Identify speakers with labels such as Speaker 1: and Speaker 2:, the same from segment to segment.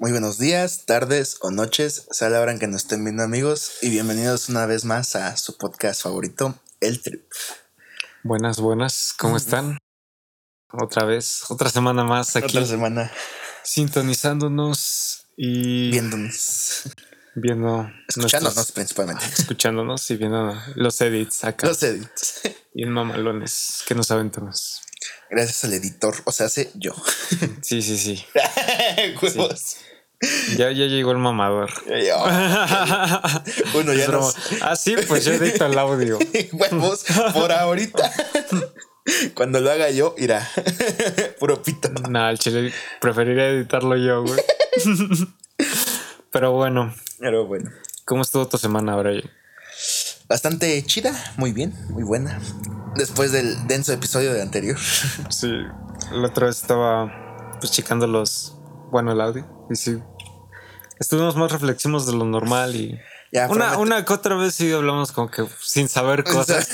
Speaker 1: Muy buenos días, tardes o noches, sea la hora en que nos estén viendo amigos y bienvenidos una vez más a su podcast favorito, El Trip.
Speaker 2: Buenas, buenas, ¿cómo están? Otra vez, otra semana más aquí.
Speaker 1: Otra semana.
Speaker 2: Sintonizándonos y
Speaker 1: viéndonos.
Speaker 2: Viendo.
Speaker 1: Escuchándonos principalmente.
Speaker 2: Escuchándonos y viendo los edits acá.
Speaker 1: Los edits.
Speaker 2: Y en mamalones que nos aventamos.
Speaker 1: Gracias al editor, o sea, hace yo.
Speaker 2: Sí, sí, sí.
Speaker 1: Huevos.
Speaker 2: Ya, ya llegó el mamador.
Speaker 1: Uno ya no.
Speaker 2: Ah, sí, pues yo edito el audio.
Speaker 1: Huevos, por ahorita. Cuando lo haga yo, irá. Puro pito.
Speaker 2: Nah, el chile preferiría editarlo yo, güey. Pero bueno.
Speaker 1: Pero bueno.
Speaker 2: ¿Cómo estuvo tu semana, Brian?
Speaker 1: Bastante chida, muy bien, muy buena. Después del denso episodio de anterior.
Speaker 2: Sí, la otra vez estaba pues checando los. Bueno, el audio. Y sí. Estuvimos más reflexivos de lo normal y. Ya, una, una que otra vez sí hablamos como que sin saber cosas.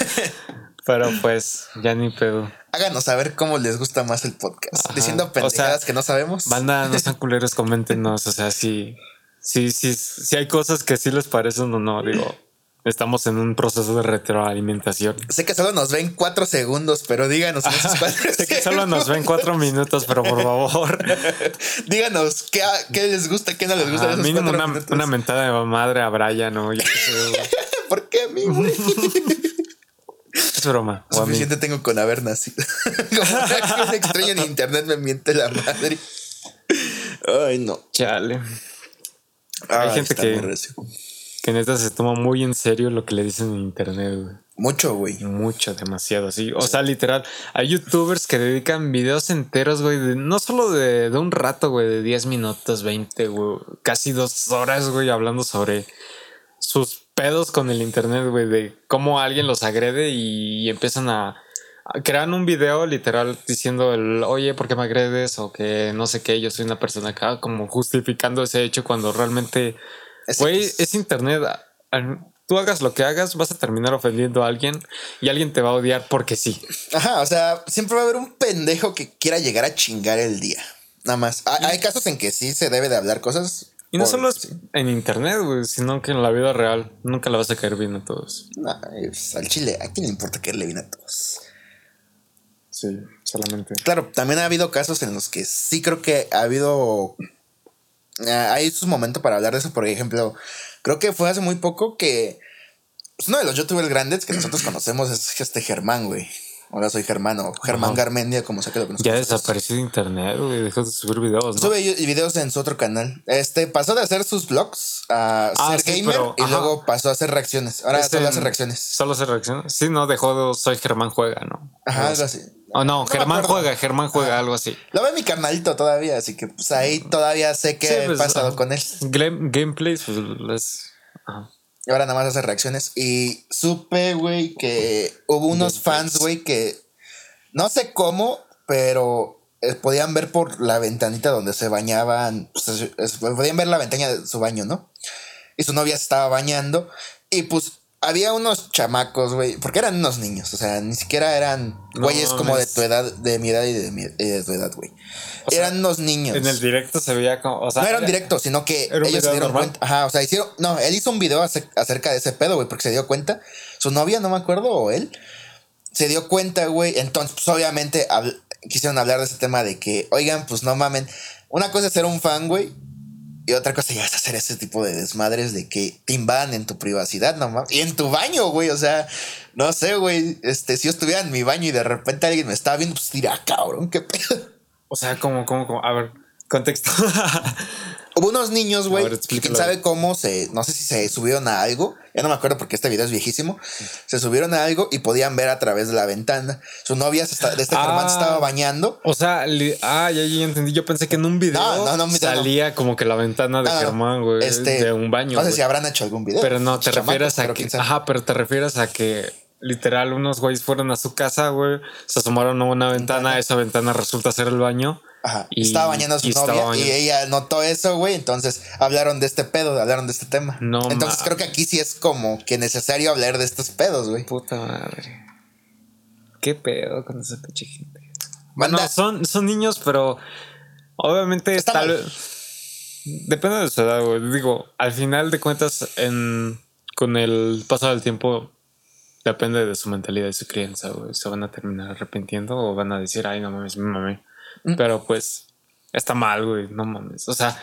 Speaker 2: pero pues, ya ni pedo.
Speaker 1: Háganos saber cómo les gusta más el podcast. Diciendo pendejadas que no sabemos.
Speaker 2: Banda, no sean culeros, coméntenos. O sea, si, si, si, si hay cosas que sí les parecen o no, digo. Estamos en un proceso de retroalimentación.
Speaker 1: Sé que solo nos ven cuatro segundos, pero díganos
Speaker 2: Sé que solo nos ven cuatro minutos, pero por favor.
Speaker 1: díganos qué, qué, les gusta, qué no les gusta.
Speaker 2: mínimo una, una, mentada de madre a Brian, ¿no?
Speaker 1: ¿Por qué a mí, güey?
Speaker 2: Es broma.
Speaker 1: Suficiente tengo con haber nacido. Como un extraño en internet me miente la madre. Ay, no.
Speaker 2: Chale. Hay gente que que neta se toma muy en serio lo que le dicen en internet, güey.
Speaker 1: Mucho, güey.
Speaker 2: Mucho, demasiado, sí. O sea, literal, hay youtubers que dedican videos enteros, güey, no solo de, un rato, güey, de 10 minutos, 20, güey, casi dos horas, güey, hablando sobre sus pedos con el internet, güey, de cómo alguien los agrede y, empiezan a, crear un video literal diciendo el, oye, ¿por qué me agredes? O que no sé qué, yo soy una persona acá, como justificando ese hecho cuando realmente Güey, es internet. Tú hagas lo que hagas, vas a terminar ofendiendo a alguien y alguien te va a odiar porque sí.
Speaker 1: Ajá, o sea, siempre va a haber un pendejo que quiera llegar a chingar el día. Nada más. Hay, casos en que sí se debe de hablar cosas.
Speaker 2: Y no solo en internet, güey, sino que en la vida real nunca le vas a caer bien a todos.
Speaker 1: No, al chile, ¿a quién le importa caerle bien a todos?
Speaker 2: Sí, solamente.
Speaker 1: Claro, también ha habido casos en los que sí creo que ha habido Ah, hay sus momentos para hablar de eso. Por ejemplo, creo que fue hace muy poco que pues, uno de los youtubers grandes que nosotros conocemos es este Germán, güey. Ahora soy Germán o Germán Garmendia, como sea que lo
Speaker 2: Ya desapareció de internet, güey. Dejó de subir videos, ¿no?
Speaker 1: Sube videos en su otro canal. Este pasó de hacer sus vlogs a ah, ser gamer y luego pasó a hacer reacciones. Ahora solo hace reacciones.
Speaker 2: Solo hace reacciones. Sí, no, dejó de Soy Germán Juega, ¿no?
Speaker 1: Ajá, algo así.
Speaker 2: Oh, no, Germán juega, Germán juega, algo así.
Speaker 1: Lo ve mi canalito todavía, así que pues ahí todavía sé qué ha pues, pasado con él.
Speaker 2: gameplays, pues
Speaker 1: Ahora nada más hace reacciones. Y supe, güey, que hubo unos fans, güey, que no sé cómo, pero eh, podían ver por la ventanita donde se bañaban. Pues, podían ver la ventana de su baño, ¿no? Y su novia se estaba bañando. Y pues había unos chamacos, güey, porque eran unos niños, o sea, ni siquiera eran güeyes como de tu edad, de mi edad y de, mi, de tu edad, güey. Eran unos niños.
Speaker 2: En el directo se veía como, o sea,
Speaker 1: no eran directos, sino que ellos se dieron cuenta. Ajá, o sea, hicieron, no, él hizo un video acerca de ese pedo, güey, porque se dio cuenta. Su novia, no me acuerdo, o él, se dio cuenta, güey. Entonces, pues obviamente quisieron hablar de ese tema de que, oigan, pues no mamen. Una cosa es ser un fan, güey, y otra cosa ya es hacer ese tipo de desmadres de que te invadan en tu privacidad, no mames. Y en tu baño, güey. O sea, no sé, güey. Este, si yo estuviera en mi baño y de repente alguien me estaba viendo, pues dirá, cabrón, qué pedo.
Speaker 2: O sea, como, como, como, a ver, contexto.
Speaker 1: Hubo unos niños, güey, quién sabe cómo se, no sé si se subieron a algo, ya no me acuerdo porque este video es viejísimo, se subieron a algo y podían ver a través de la ventana. Su novia de este Germán se estaba ah, bañando.
Speaker 2: O sea, ah, ya, ya, entendí, yo pensé que en un video salía como que la ventana de Germán, güey, este, de un baño.
Speaker 1: No sé si habrán hecho algún video.
Speaker 2: Pero no, te refieres a que, ajá, pero te refieres a que literal unos güeyes fueron a su casa, güey, se asomaron a una ventana, esa ventana resulta ser el baño
Speaker 1: Ajá. Y, estaba bañando a su novia y ella notó eso, güey. Entonces hablaron de este pedo, hablaron de este tema. No. Entonces creo que aquí sí es como que necesario hablar de estos pedos, güey.
Speaker 2: Puta madre. ¿Qué pedo con esa pinche gente? Bueno, son, son niños, pero obviamente tal vez. Depende de su edad, güey. Digo, al final de cuentas, en, con el paso del tiempo, depende de su mentalidad y su crianza, güey. Se van a terminar arrepintiendo o van a decir, ay, no mames, mi mami. Mm. Pero pues, está mal, güey, no mames. O sea,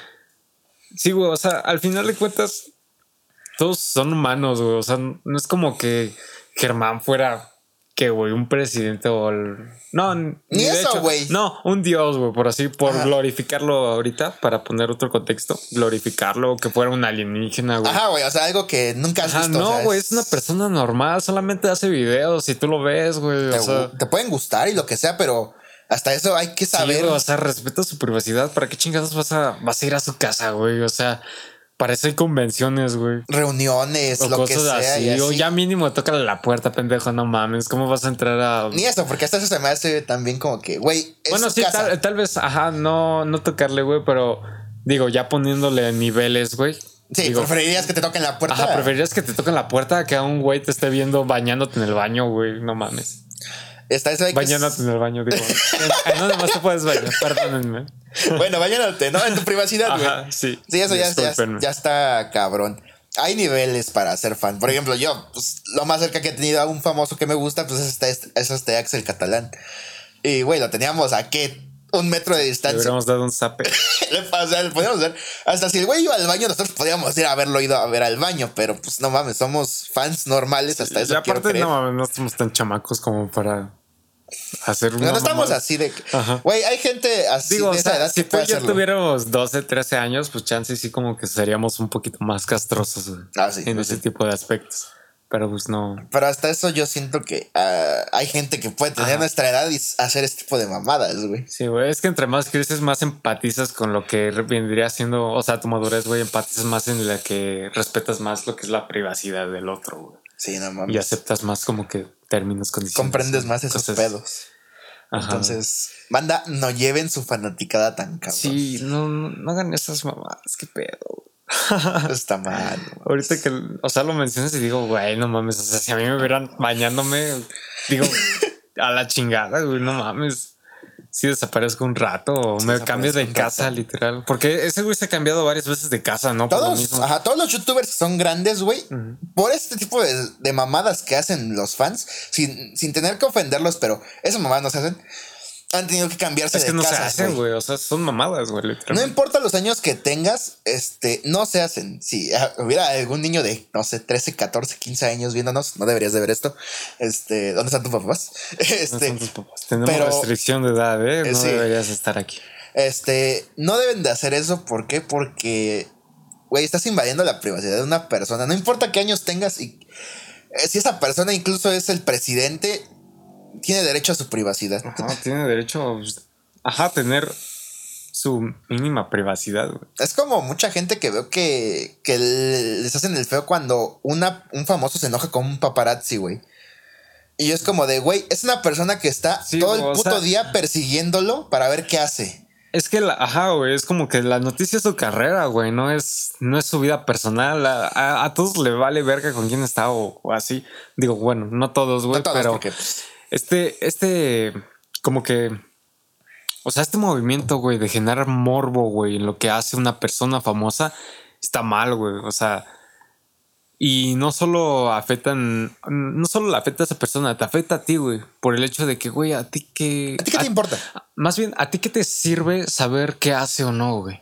Speaker 2: sí, güey, o sea, al final de cuentas, todos son humanos, güey. O sea, no es como que Germán fuera que, güey, un presidente o el... No, ni, eso, güey. No, un dios, güey, por así, por glorificarlo ahorita, para poner otro contexto, glorificarlo, que fuera un alienígena,
Speaker 1: güey. Ajá, güey, o sea, algo que nunca has visto.
Speaker 2: No, güey, es... una persona normal, solamente hace videos y tú lo ves, güey.
Speaker 1: Te, o sea... te pueden gustar y lo que sea, pero hasta eso hay que saber.
Speaker 2: o sea, respeta su privacidad. ¿Para qué chingados vas a, vas a ir a su casa, güey? O sea, Parece convenciones, güey.
Speaker 1: Reuniones, lo que sea. Así.
Speaker 2: O ya mínimo toca la puerta, pendejo, no mames. ¿Cómo vas a entrar a.?
Speaker 1: Ni eso, porque hasta eso se me hace también como que, güey.
Speaker 2: Bueno, sí, tal, vez, ajá, no, no tocarle, güey, pero digo, ya poniéndole niveles, güey.
Speaker 1: Sí, preferirías que te toquen la puerta.
Speaker 2: Ajá, preferirías que te toquen la puerta que a un güey te esté viendo bañándote en el baño, güey. No mames.
Speaker 1: Está eso
Speaker 2: Bañándote en el baño, digo. ¿En dónde más te puedes bañar? Perdónenme.
Speaker 1: Bueno, bañándote, ¿no? En tu privacidad, güey.
Speaker 2: sí.
Speaker 1: Sí, eso ya, ya, está cabrón. Hay niveles para ser fan. Por ejemplo, yo, pues, lo más cerca que he tenido a un famoso que me gusta, pues es este, es este Axel Catalán. Y, güey, lo teníamos a qué? Un metro de distancia. Le
Speaker 2: hubiéramos dado un zape.
Speaker 1: o sea, le podíamos ver. Hasta si el güey iba al baño, nosotros podíamos ir a haberlo ido a ver al baño, pero pues no mames, somos fans normales hasta eso. Y
Speaker 2: aparte, no mames, no somos tan chamacos como para hacer
Speaker 1: una. No, estamos así de. Güey, hay gente así de esa edad
Speaker 2: si tú ya tuviéramos 12, 13 años, pues chance sí como que seríamos un poquito más castrosos ah, en ese tipo de aspectos. Pero pues no.
Speaker 1: Pero hasta eso yo siento que ah, hay gente que puede tener nuestra edad y hacer este tipo de mamadas, güey.
Speaker 2: Sí, güey. Es que entre más creces, más empatizas con lo que vendría siendo. O sea, tu madurez, güey, empatizas más en la que respetas más lo que es la privacidad del otro, güey.
Speaker 1: Sí, no mames.
Speaker 2: Y aceptas más como que términos, condiciones.
Speaker 1: Comprendes más esos pedos. Entonces, manda, no lleven su fanaticada tan cabrón.
Speaker 2: Sí, no, no, hagan esas mamadas, qué pedo.
Speaker 1: Está mal.
Speaker 2: Ahorita que, o sea, lo mencionas y digo, güey, no mames. O sea, si a mí me vieran bañándome, digo, a la chingada, güey, no mames si desaparezco un rato o me cambio de casa, literal. Porque ese güey se ha cambiado varias veces de casa, ¿no?
Speaker 1: Todos, ajá, todos los youtubers son grandes, güey. Por este tipo de, mamadas que hacen los fans, sin, sin tener que ofenderlos, pero esas mamadas no se hacen han tenido que cambiarse
Speaker 2: es que no se hacen, güey. O sea, son mamadas, güey.
Speaker 1: No importa los años que tengas, este, no se hacen. Si hubiera algún niño de, no sé, 13, 14, 15 años viéndonos, no deberías de ver esto. Este, ¿dónde están tus papás? Este,
Speaker 2: tus papás? Tenemos restricción de edad, ¿eh? No deberías estar aquí.
Speaker 1: Este, no deben de hacer eso. ¿Por qué? Porque, güey, estás invadiendo la privacidad de una persona. No importa qué años tengas y eh, si esa persona incluso es el presidente, tiene derecho a su privacidad.
Speaker 2: tiene derecho a tener su mínima privacidad.
Speaker 1: Es como mucha gente que veo que, que les hacen el feo cuando una, un famoso se enoja con un paparazzi, güey. Y es como de, güey, es una persona que está todo el puto día persiguiéndolo para ver qué hace.
Speaker 2: Es que, la, ajá, güey, es como que la noticia es su carrera, güey, no es, no es su vida personal. A, todos le vale verga con quién está o, así. Digo, bueno, no todos, güey, pero... Pues, este, este, como que, o sea, este movimiento, güey, de generar morbo, güey, en lo que hace una persona famosa, está mal, güey. O sea, y no solo afectan, no solo le afecta a esa persona, te afecta a ti, güey, por el hecho de que, güey, a ti que...
Speaker 1: ¿A ti qué te importa?
Speaker 2: Más bien, ¿a ti qué te sirve saber qué hace o no, güey?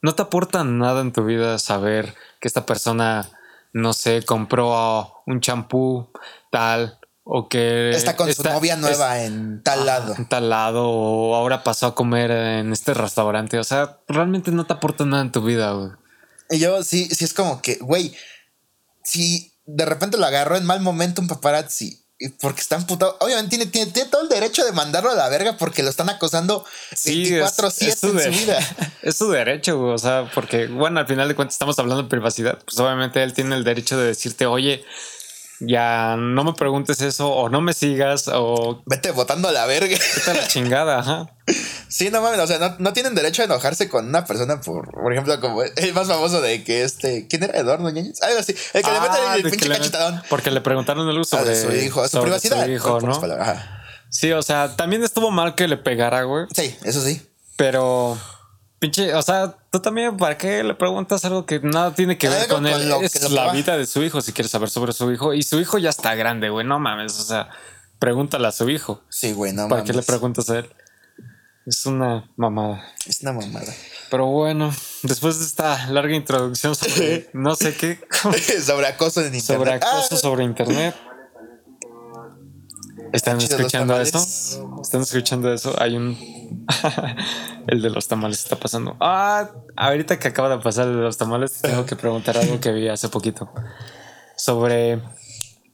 Speaker 2: No te aporta nada en tu vida saber que esta persona, no sé, compró un champú tal o que
Speaker 1: está con su novia nueva en tal lado.
Speaker 2: En tal lado, o ahora pasó a comer en este restaurante. O sea, realmente no te aporta nada en tu vida, güey.
Speaker 1: Y yo sí, sí es como que, güey, si de repente lo agarró en mal momento un paparazzi. Porque está amputado. Obviamente tiene, tiene, todo el derecho de mandarlo a la verga porque lo están acosando 24-7 en su vida.
Speaker 2: Es su derecho, güey. O sea, porque, bueno, al final de cuentas estamos hablando de privacidad. Pues obviamente él tiene el derecho de decirte, oye, ya no me preguntes eso o no me sigas o...
Speaker 1: Vete votando a la verga.
Speaker 2: Vete a la chingada, ajá.
Speaker 1: Sí, no mames, o sea, no, tienen derecho a enojarse con una persona por, por ejemplo, como el más famoso de que este, ¿quién era Eduardo Ñañez? Algo así, el que le mete el, ah, pinche cachetadón.
Speaker 2: Porque le preguntaron algo sobre
Speaker 1: su hijo, su privacidad. Su hijo, ¿no?
Speaker 2: Sí, o sea, también estuvo mal que le pegara, güey.
Speaker 1: Sí, eso sí.
Speaker 2: Pero Pinche, o sea, tú también, ¿para qué le preguntas algo que nada tiene que ver con, él? es la vida de su hijo, si quieres saber sobre su hijo. Y su hijo ya está grande, güey, no mames, o sea, pregúntale a su hijo.
Speaker 1: Sí, güey, no
Speaker 2: ¿Para qué le preguntas a él? Es una mamada.
Speaker 1: Es una mamada.
Speaker 2: Pero bueno, después de esta larga introducción sobre no sé qué.
Speaker 1: sobre acoso en internet.
Speaker 2: Sobre acoso ah. sobre internet. ¿Están escuchando eso? ¿Están escuchando eso? Hay un. el de los tamales está pasando. Ah, ahorita que acaba de pasar el de los tamales, tengo que preguntar algo que vi hace poquito. Sobre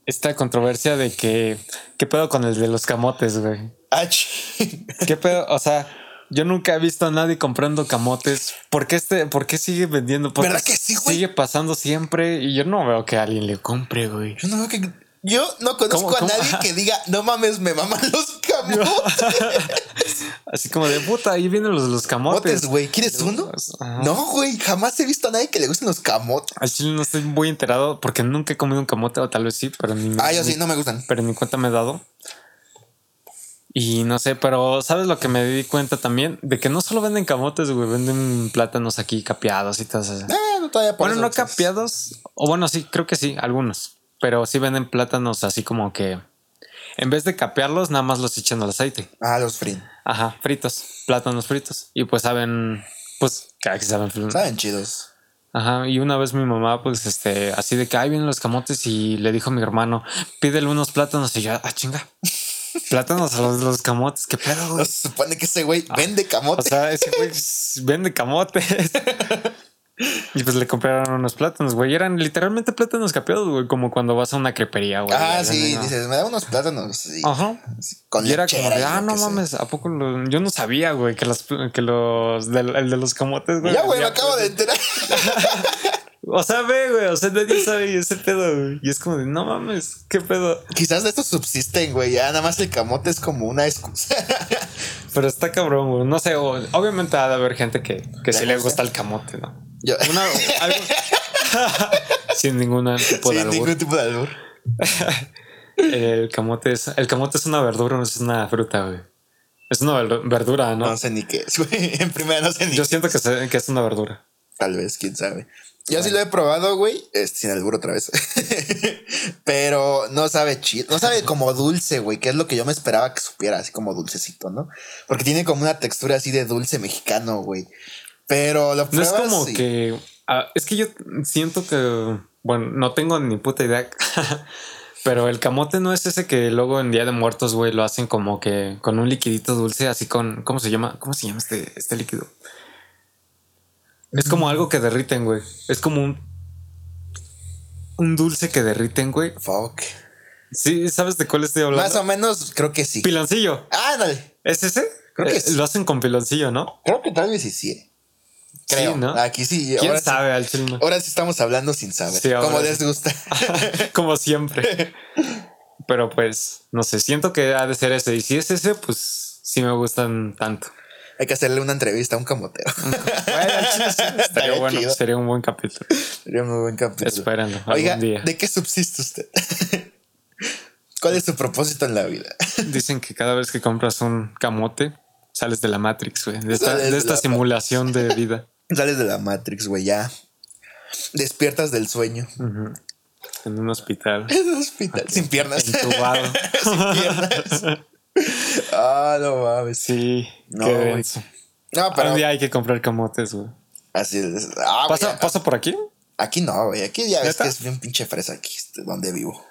Speaker 2: esta controversia de que. ¿Qué pedo con el de los camotes, güey?
Speaker 1: Ah,
Speaker 2: ¿Qué pedo? O sea. Yo nunca he visto a nadie comprando camotes. ¿Por qué, este, por qué sigue vendiendo?
Speaker 1: ¿Verdad que sí, güey?
Speaker 2: Sigue pasando siempre y yo no veo que alguien le compre, güey.
Speaker 1: Yo no veo que yo no conozco a nadie que diga, no mames, me maman los camotes.
Speaker 2: Así como de puta, ahí vienen los, los camotes.
Speaker 1: güey. ¿Quieres uno? No, güey, jamás he visto a nadie que le gusten los camotes.
Speaker 2: Al chile no estoy muy enterado porque nunca he comido un camote, o tal vez sí, pero ni.
Speaker 1: Ah, yo sí, no me gustan.
Speaker 2: Pero ni cuenta me he dado. Y no sé, pero ¿sabes lo que me di cuenta también? De que no solo venden camotes, güey, venden plátanos aquí capeados y todo eso.
Speaker 1: Eh, no todavía
Speaker 2: Bueno, no capeados, o bueno, sí, creo que sí, algunos pero sí venden plátanos así como que en vez de capearlos, nada más los echan al aceite.
Speaker 1: Ah, los fritos.
Speaker 2: Ajá, fritos, plátanos fritos. Y pues saben, pues, que saben.
Speaker 1: Saben chidos.
Speaker 2: Ajá, y una vez mi mamá, pues, este, así de que ahí vienen los camotes y le dijo a mi hermano, pídele unos plátanos y yo, ah, chinga. Plátanos a los, los camotes, qué pedo, güey.
Speaker 1: se supone que ese güey vende camotes.
Speaker 2: O sea, ese güey vende camotes. Y pues le compraron unos plátanos, güey. Eran literalmente plátanos capeados, güey. Como cuando vas a una crepería, güey.
Speaker 1: Ah, sí, dices, me da unos plátanos.
Speaker 2: Ajá. Con y era como de, ah, no mames, ¿a poco yo no sabía, güey, que los, que los, el de los camotes, güey.
Speaker 1: Ya, güey, me acabo de enterar.
Speaker 2: O sea, ve, güey, o sea, nadie sabe ese pedo, güey. Y es como de, no mames, qué pedo.
Speaker 1: Quizás de estos subsisten, güey. Ya nada más el camote es como una excusa.
Speaker 2: Pero está cabrón, güey. No sé, obviamente ha de haber gente que, que sí le gusta el camote, ¿no? sin ningún tipo de albur.
Speaker 1: ningún tipo de albur.
Speaker 2: el camote es el camote es una verdura, no es una fruta, güey. Es una verdura, ¿no?
Speaker 1: No sé ni qué es, güey. En primera no sé ni
Speaker 2: Yo siento que, que, es una verdura.
Speaker 1: Tal vez, quién sabe. Yo sí lo he probado, güey. sin albur otra vez. Pero no sabe chido. No sabe como dulce, güey. Que es lo que yo me esperaba que supiera, así como dulcecito, ¿no? Porque tiene como una textura así de dulce mexicano, güey. Pero lo
Speaker 2: No es como que. Ah, es que yo siento que. Bueno, no tengo ni puta idea. pero el camote no es ese que luego en Día de Muertos, güey, lo hacen como que con un liquidito dulce, así con. ¿Cómo se llama? ¿Cómo se llama este, este líquido? Es como algo que derriten, güey. Es como un. Un dulce que derriten, güey.
Speaker 1: Fuck.
Speaker 2: Sí, ¿sabes de cuál estoy hablando?
Speaker 1: Más o menos, creo que sí.
Speaker 2: Piloncillo.
Speaker 1: Ah, dale.
Speaker 2: ¿Es ese? Creo que eh, sí. Lo hacen con piloncillo, ¿no?
Speaker 1: Creo que tal vez sí, sí. Creo. ¿no? Aquí sí.
Speaker 2: ¿Quién ahora sabe
Speaker 1: sí, Ahora sí estamos hablando sin saber. como les gusta.
Speaker 2: como siempre. Pero pues, no sé, siento que ha de ser ese. Y si es ese, pues sí me gustan tanto.
Speaker 1: Hay que hacerle una entrevista a un camotero.
Speaker 2: Estaría bueno, sería un buen capítulo.
Speaker 1: Sería un muy buen capítulo.
Speaker 2: Espéralo.
Speaker 1: Oiga, ¿de qué subsiste usted? ¿Cuál es su propósito en la vida?
Speaker 2: Dicen que cada vez que compras un camote, sales de la Matrix, güey. De esta, simulación de vida.
Speaker 1: Sales de la Matrix, güey, ya. Despiertas del sueño.
Speaker 2: En un hospital.
Speaker 1: En un hospital. Sin piernas.
Speaker 2: Entubado. Sin
Speaker 1: piernas. ah, no mames.
Speaker 2: Sí. No, qué No, pero. Un día hay que comprar camotes, güey.
Speaker 1: Así es. Ah,
Speaker 2: ¿Pasa, por aquí?
Speaker 1: Aquí no, güey. Aquí ya ves que es bien pinche fresa aquí, este, donde vivo.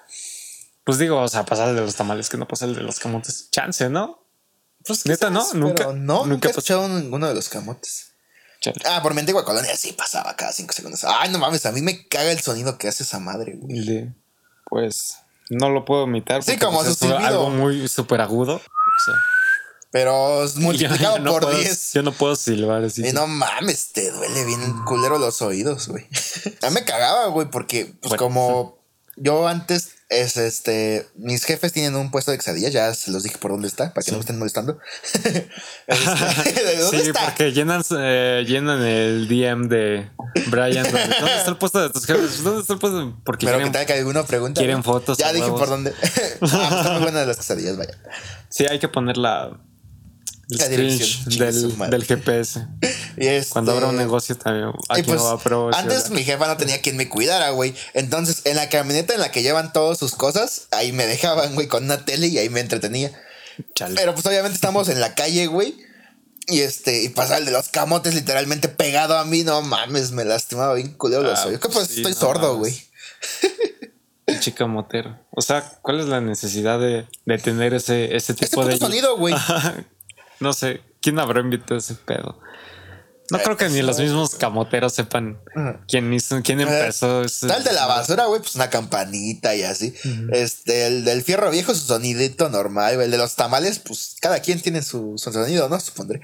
Speaker 2: Pues digo, o sea, pasa el de los tamales que no pasa el de los camotes. Chance, ¿no? Pues neta, ¿no? Nunca.
Speaker 1: No, nunca he escuchado ninguno de los camotes. Ah, por mi antigua colonia sí pasaba cada cinco segundos. Ay, no mames, a mí me caga el sonido que hace esa madre, güey.
Speaker 2: Pues no lo puedo imitar.
Speaker 1: Sí, como
Speaker 2: pues, es algo muy súper agudo.
Speaker 1: Pero multiplicado por 10.
Speaker 2: Yo no puedo silbar así.
Speaker 1: Y no mames, te duele bien culero los oídos, güey. a mí me cagaba, güey, porque pues como yo antes es este. Mis jefes tienen un puesto de quesadillas, ya se los dije por dónde está, para que no me estén molestando.
Speaker 2: Este, ¿De dónde sí, porque llenan, eh, llenan el DM de Brian. ¿Dónde, está el puesto de tus jefes? ¿Dónde está el puesto? Porque
Speaker 1: Pero quieren, que tal que alguno pregunta.
Speaker 2: Quieren fotos.
Speaker 1: Ya dije por dónde. ah, pues está muy buena de las quesadillas, vaya.
Speaker 2: Sí, hay que poner la. La del, del, GPS.
Speaker 1: este,
Speaker 2: Cuando abra un negocio también. Aquí
Speaker 1: pues,
Speaker 2: no va, pero
Speaker 1: antes mi jefa no tenía quien me cuidara, güey. Entonces, en la camioneta en la que llevan todas sus cosas, ahí me dejaban, güey, con una tele y ahí me entretenía. Pero pues obviamente estamos en la calle, güey. Y este, y pasaba el de los camotes literalmente pegado a mí, no mames, me lastimaba bien culero los
Speaker 2: Ah,
Speaker 1: oídos. ¿Qué
Speaker 2: pues sí,
Speaker 1: estoy
Speaker 2: no
Speaker 1: sordo, güey.
Speaker 2: Chica motero. O sea, ¿cuál es la necesidad de, de tener ese, ese
Speaker 1: Este
Speaker 2: tipo
Speaker 1: puto
Speaker 2: de.
Speaker 1: sonido, güey.
Speaker 2: no sé, ¿quién habrá invitado ese pedo? No
Speaker 1: Eh,
Speaker 2: creo que ni los mismos camoteros sepan quién hizo, quién empezó ese.
Speaker 1: Está el de la basura, güey, pues una campanita y así. Este, el del fierro viejo, su sonidito normal. El de los tamales, pues cada quien tiene su, su sonido, ¿no? Supondré.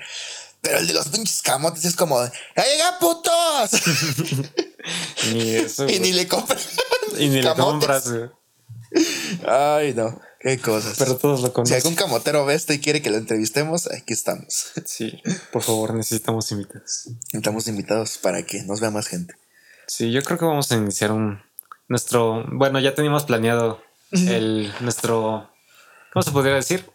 Speaker 1: Pero el de los pinches camotes es como, ¡Ya llega putos!
Speaker 2: Ni eso.
Speaker 1: y ni le compran.
Speaker 2: Y ni le compras.
Speaker 1: Ay, no. Qué cosas.
Speaker 2: Pero todos lo
Speaker 1: si
Speaker 2: conocen.
Speaker 1: algún camotero ve esto y quiere que lo entrevistemos, aquí estamos.
Speaker 2: Sí, por favor, necesitamos invitados.
Speaker 1: Estamos invitados para que nos vea más gente.
Speaker 2: Sí, yo creo que vamos a iniciar un nuestro, bueno, ya teníamos planeado el nuestro ¿cómo se podría decir?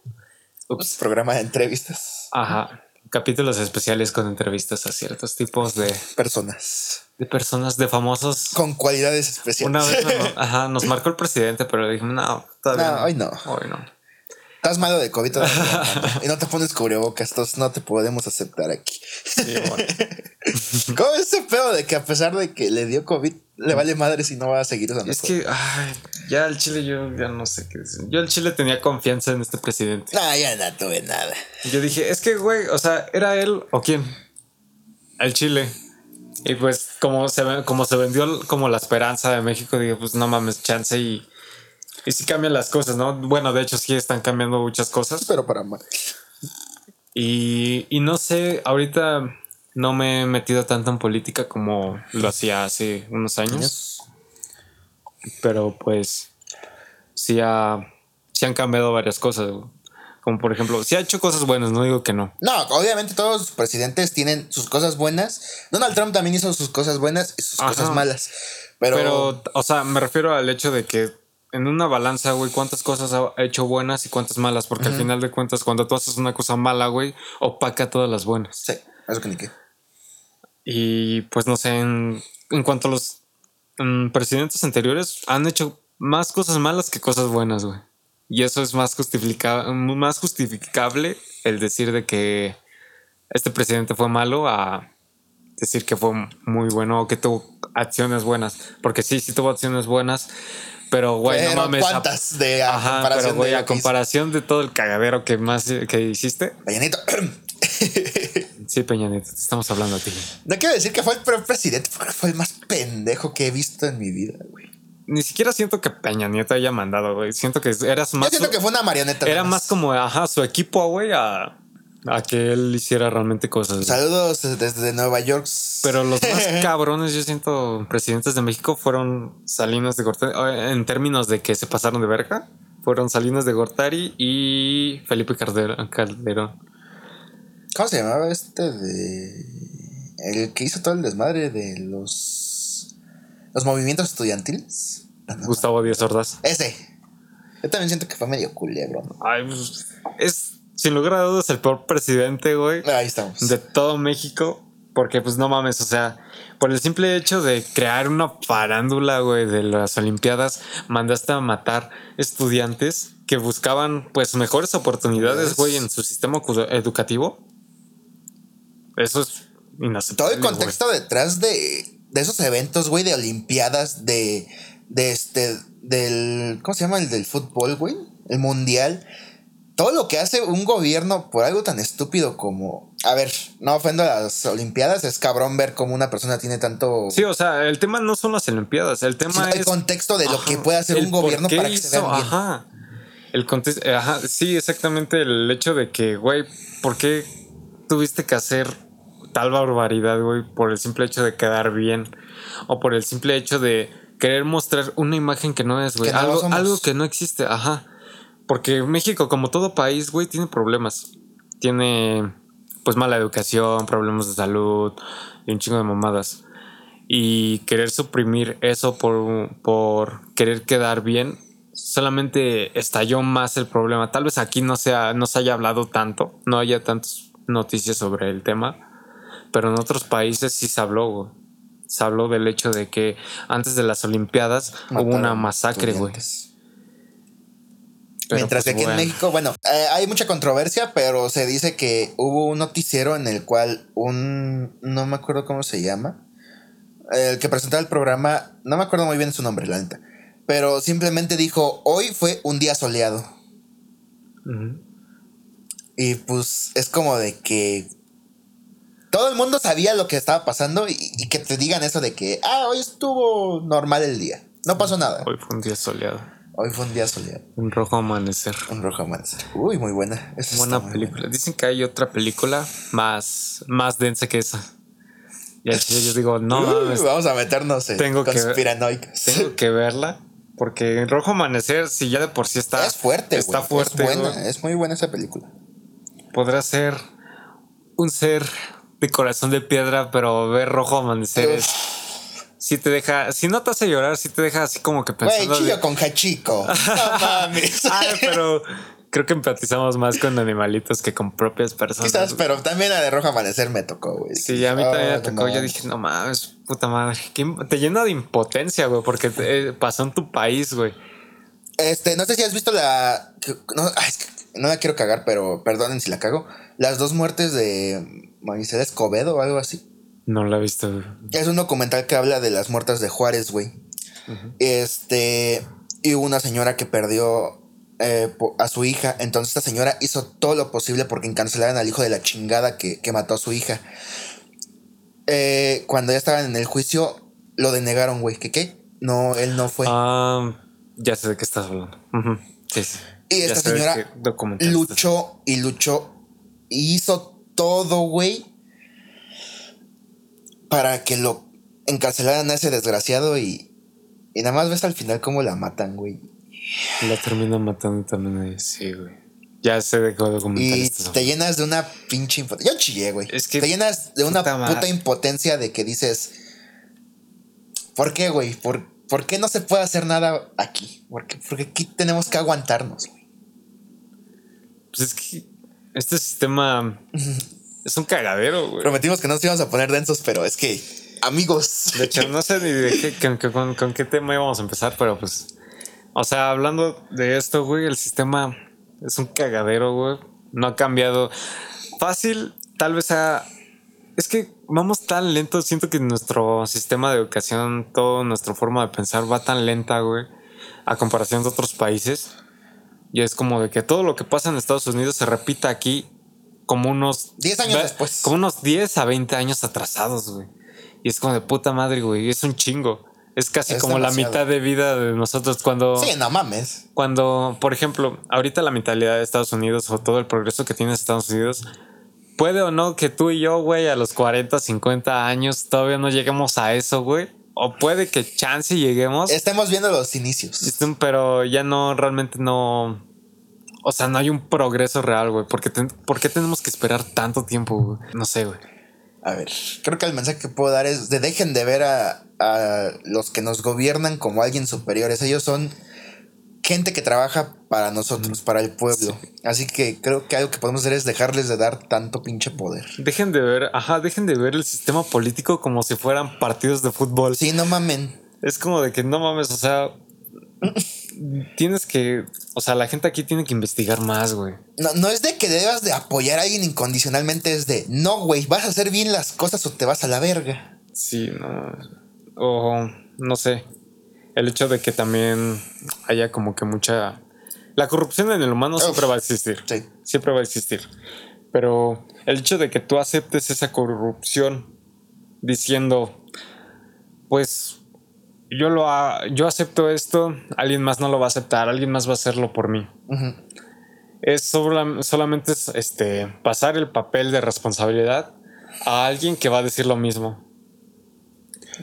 Speaker 2: Ups.
Speaker 1: Programa de entrevistas.
Speaker 2: Ajá, capítulos especiales con entrevistas a ciertos tipos de,
Speaker 1: Personas
Speaker 2: de personas, de famosos.
Speaker 1: con cualidades especiales.
Speaker 2: Una vez nos, ajá, nos marcó el presidente, pero dijimos, no, todavía
Speaker 1: No, hoy no.
Speaker 2: Hoy no.
Speaker 1: Estás malo de COVID y no te pones cubrebocas, entonces no te podemos aceptar aquí.
Speaker 2: Sí, bueno.
Speaker 1: ¿Cómo es ese pedo de que a pesar de que le dio COVID, le vale madre si no va a seguir usando
Speaker 2: Es que, ay, ya el Chile yo ya no sé qué decir. Yo el Chile tenía confianza en este presidente.
Speaker 1: No, ya no tuve nada.
Speaker 2: Yo dije, es que, güey, o sea, ¿era él o quién? El Chile. Y pues, como se, como se vendió como la esperanza de México, dije, pues no mames, chance y. Y sí cambian las cosas, ¿no? Bueno, de hecho, sí están cambiando muchas cosas.
Speaker 1: Pero para mal.
Speaker 2: Y, y no sé, ahorita no me he metido tanto en política como lo hacía hace unos años. Pero pues, sí, ha, sí han cambiado varias cosas. güey. Como por ejemplo, sí ha hecho cosas buenas, no digo que no.
Speaker 1: No, obviamente todos los presidentes tienen sus cosas buenas. Donald Trump también hizo sus cosas buenas y sus
Speaker 2: Ajá.
Speaker 1: cosas malas. Pero,
Speaker 2: Pero, o sea, me refiero al hecho de que en una balanza, güey, cuántas cosas ha hecho buenas y cuántas malas, porque al final de cuentas, cuando tú haces una cosa mala, güey, opaca todas las buenas.
Speaker 1: sí, eso que ni qué.
Speaker 2: Y pues no sé, en, en cuanto a los mm, presidentes anteriores, han hecho más cosas malas que cosas buenas, güey. Y eso es más, justifica más justificable el decir de que este presidente fue malo a decir que fue muy bueno o que tuvo acciones buenas. Porque sí, sí tuvo acciones buenas, pero güey, no mames.
Speaker 1: ¿cuántas de a
Speaker 2: Ajá,
Speaker 1: comparación
Speaker 2: pero güey,
Speaker 1: de
Speaker 2: a comparación de todo el cagadero que más que hiciste.
Speaker 1: Peñanito.
Speaker 2: Sí, Peña Nieto, te estamos hablando a ti.
Speaker 1: no quiero decir que fue el presidente, porque fue el más pendejo que he visto en mi vida, güey.
Speaker 2: Ni siquiera siento que Peña Nieto haya mandado, güey. Siento que eras
Speaker 1: Yo
Speaker 2: más.
Speaker 1: siento que fue una marioneta.
Speaker 2: era más como, ajá, su equipo, güey, a, a que él hiciera realmente cosas. güey.
Speaker 1: Saludos desde Nueva York.
Speaker 2: Pero los más cabrones, yo siento, presidentes de México fueron Salinas de Gortari. En términos de que se pasaron de verga, fueron Salinas de Gortari y Felipe. Calderón.
Speaker 1: ¿Cómo se llamaba este de. El que hizo todo el desmadre de los. Los movimientos estudiantiles? No, no,
Speaker 2: Gustavo Díaz Ordaz.
Speaker 1: Ese. Yo también siento que fue medio culebro. ¿no?
Speaker 2: Ay, pues, es, sin lugar a dudas, el peor presidente, güey.
Speaker 1: Ahí estamos.
Speaker 2: de todo México. Porque, pues, no mames, o sea, por el simple hecho de crear una farándula, güey, de las Olimpiadas, mandaste a matar estudiantes que buscaban, pues, mejores oportunidades, güey, en su sistema educativo. Eso es inaceptable.
Speaker 1: todo el contexto detrás de, de esos eventos, güey, de Olimpiadas, de, de este, del, ¿cómo se llama? El del fútbol, güey, el mundial. Todo lo que hace un gobierno por algo tan estúpido como, a ver, no ofendo a las Olimpiadas, es cabrón ver cómo una persona tiene tanto...
Speaker 2: Sí, o sea, el tema no son las Olimpiadas, el tema es.
Speaker 1: el contexto de lo
Speaker 2: Ajá,
Speaker 1: que puede hacer un gobierno para que se vean bien.
Speaker 2: Ajá. El contexto, ajá, sí, exactamente el hecho de que, güey, ¿por qué tuviste que hacer tal barbaridad, güey? Por el simple hecho de quedar bien. O por el simple hecho de querer mostrar una imagen que no es, güey.
Speaker 1: No
Speaker 2: algo que no existe, ajá. Porque México, como todo país, güey, tiene problemas. Tiene, pues, mala educación, problemas de salud y un chingo de mamadas. Y querer suprimir eso por, por querer quedar bien, solamente estalló más el problema. Tal vez aquí no, sea, no se haya hablado tanto, no haya tantas noticias sobre el tema. Pero en otros países sí se habló, güey. Se habló del hecho de que antes de las Olimpiadas hubo una masacre, güey.
Speaker 1: Mientras que pues, aquí en México, bueno, eh, hay mucha controversia, pero se dice que hubo un noticiero en el cual un, no me acuerdo cómo se llama, el que presentaba el programa, no me acuerdo muy bien su nombre, la neta, pero simplemente dijo, hoy fue un día soleado. Y pues es como de que todo el mundo sabía lo que estaba pasando y, y, que te digan eso de que, ah, hoy estuvo normal el día, no pasó nada.
Speaker 2: Hoy fue un día soleado.
Speaker 1: Hoy fue un día soleado.
Speaker 2: Un rojo amanecer.
Speaker 1: Un rojo amanecer. Uy, muy buena.
Speaker 2: buena película. Dicen que hay otra película más, más densa que esa. Y así yo digo, no,
Speaker 1: vamos a meternos en tengo
Speaker 2: Que, tengo que verla. Porque en Rojo Amanecer, si ya de por sí está.
Speaker 1: Es fuerte,
Speaker 2: Está fuerte.
Speaker 1: Es buena, es muy buena esa película.
Speaker 2: Podrá ser un ser de corazón de piedra, pero ver Rojo Amanecer es si te deja, si no te hace llorar, si te deja así como que
Speaker 1: pensando. Güey, chillo con hachico. No mames.
Speaker 2: Ay, pero creo que empatizamos más con animalitos que con propias personas.
Speaker 1: Quizás, pero también la de Rojo Amanecer me tocó, güey.
Speaker 2: Sí, a mí también me tocó. Yo dije, no mames, puta madre. Te llena de impotencia, güey, porque eh, pasó en tu país, güey.
Speaker 1: Este, no sé si has visto la. No, no la quiero cagar, pero perdonen si la cago. Las dos muertes de Marisela Escobedo o algo así.
Speaker 2: No la he visto.
Speaker 1: Es un documental que habla de las muertas de Juárez, güey. Este. Y hubo una señora que perdió eh, a su hija. Entonces esta señora hizo todo lo posible porque encarcelaran al hijo de la chingada que, mató a su hija. Eh, cuando ya estaban en el juicio, lo denegaron, güey. ¿Qué qué? No, él no fue.
Speaker 2: Ah, ya sé de qué estás hablando. sí, sí.
Speaker 1: Y esta señora luchó y luchó hizo todo, güey, para que lo encarcelaran a ese desgraciado y, y nada más ves al final cómo la matan, güey.
Speaker 2: La terminan matando también ahí, sí, güey. Ya sé de qué documental
Speaker 1: Y te llenas de una pinche impotencia. Yo chillé, güey. Es que te llenas de una puta, impotencia de que dices. ¿Por qué, güey? ¿Por, ¿Por, qué no se puede hacer nada aquí? Porque, porque aquí tenemos que aguantarnos, güey.
Speaker 2: Pues es que este sistema es un cagadero, güey.
Speaker 1: Prometimos que no nos íbamos a poner densos, pero es que, amigos.
Speaker 2: De hecho, no sé ni de qué, con, qué tema íbamos a empezar, pero pues. O sea, hablando de esto, güey, el sistema es un cagadero, güey. No ha cambiado. Fácil, tal vez sea. Es que vamos tan lento. Siento que nuestro sistema de educación, toda nuestra forma de pensar va tan lenta, güey, a comparación de otros países. Y es como de que todo lo que pasa en Estados Unidos se repita aquí como unos
Speaker 1: 10 años después.
Speaker 2: Como unos 10 a 20 años atrasados, güey. Y es como de puta madre, güey. Es un chingo. Es casi como la mitad de vida de nosotros cuando.
Speaker 1: Sí, no mames.
Speaker 2: Cuando, por ejemplo, ahorita la mentalidad de Estados Unidos o todo el progreso que tiene Estados Unidos, puede o no que tú y yo, güey, a los 40, 50 años todavía no lleguemos a eso, güey. O puede que chance lleguemos.
Speaker 1: Estemos viendo los inicios.
Speaker 2: Pero ya no, realmente no o sea, no hay un progreso real, güey. ¿Por qué, tenemos que esperar tanto tiempo, güey? No sé, güey.
Speaker 1: A ver, creo que el mensaje que puedo dar es de dejen de ver a, los que nos gobiernan como alguien superiores. Ellos son gente que trabaja para nosotros, para el pueblo. Así que creo que algo que podemos hacer es dejarles de dar tanto pinche poder.
Speaker 2: Dejen de ver, ajá, dejen de ver el sistema político como si fueran partidos de fútbol.
Speaker 1: Sí, no mamen.
Speaker 2: Es como de que no mames, o sea, tienes que, o sea, la gente aquí tiene que investigar más, güey.
Speaker 1: No, no es de que debas de apoyar a alguien incondicionalmente, es de, no, güey, vas a hacer bien las cosas o te vas a la verga.
Speaker 2: Sí, no. O, no sé, el hecho de que también haya como que mucha... La corrupción en el humano siempre va a existir. Sí. Siempre va a existir. Pero el hecho de que tú aceptes esa corrupción diciendo, pues yo lo yo acepto esto, alguien más no lo va a aceptar, alguien más va a hacerlo por mí. Es solamente este, pasar el papel de responsabilidad a alguien que va a decir lo mismo.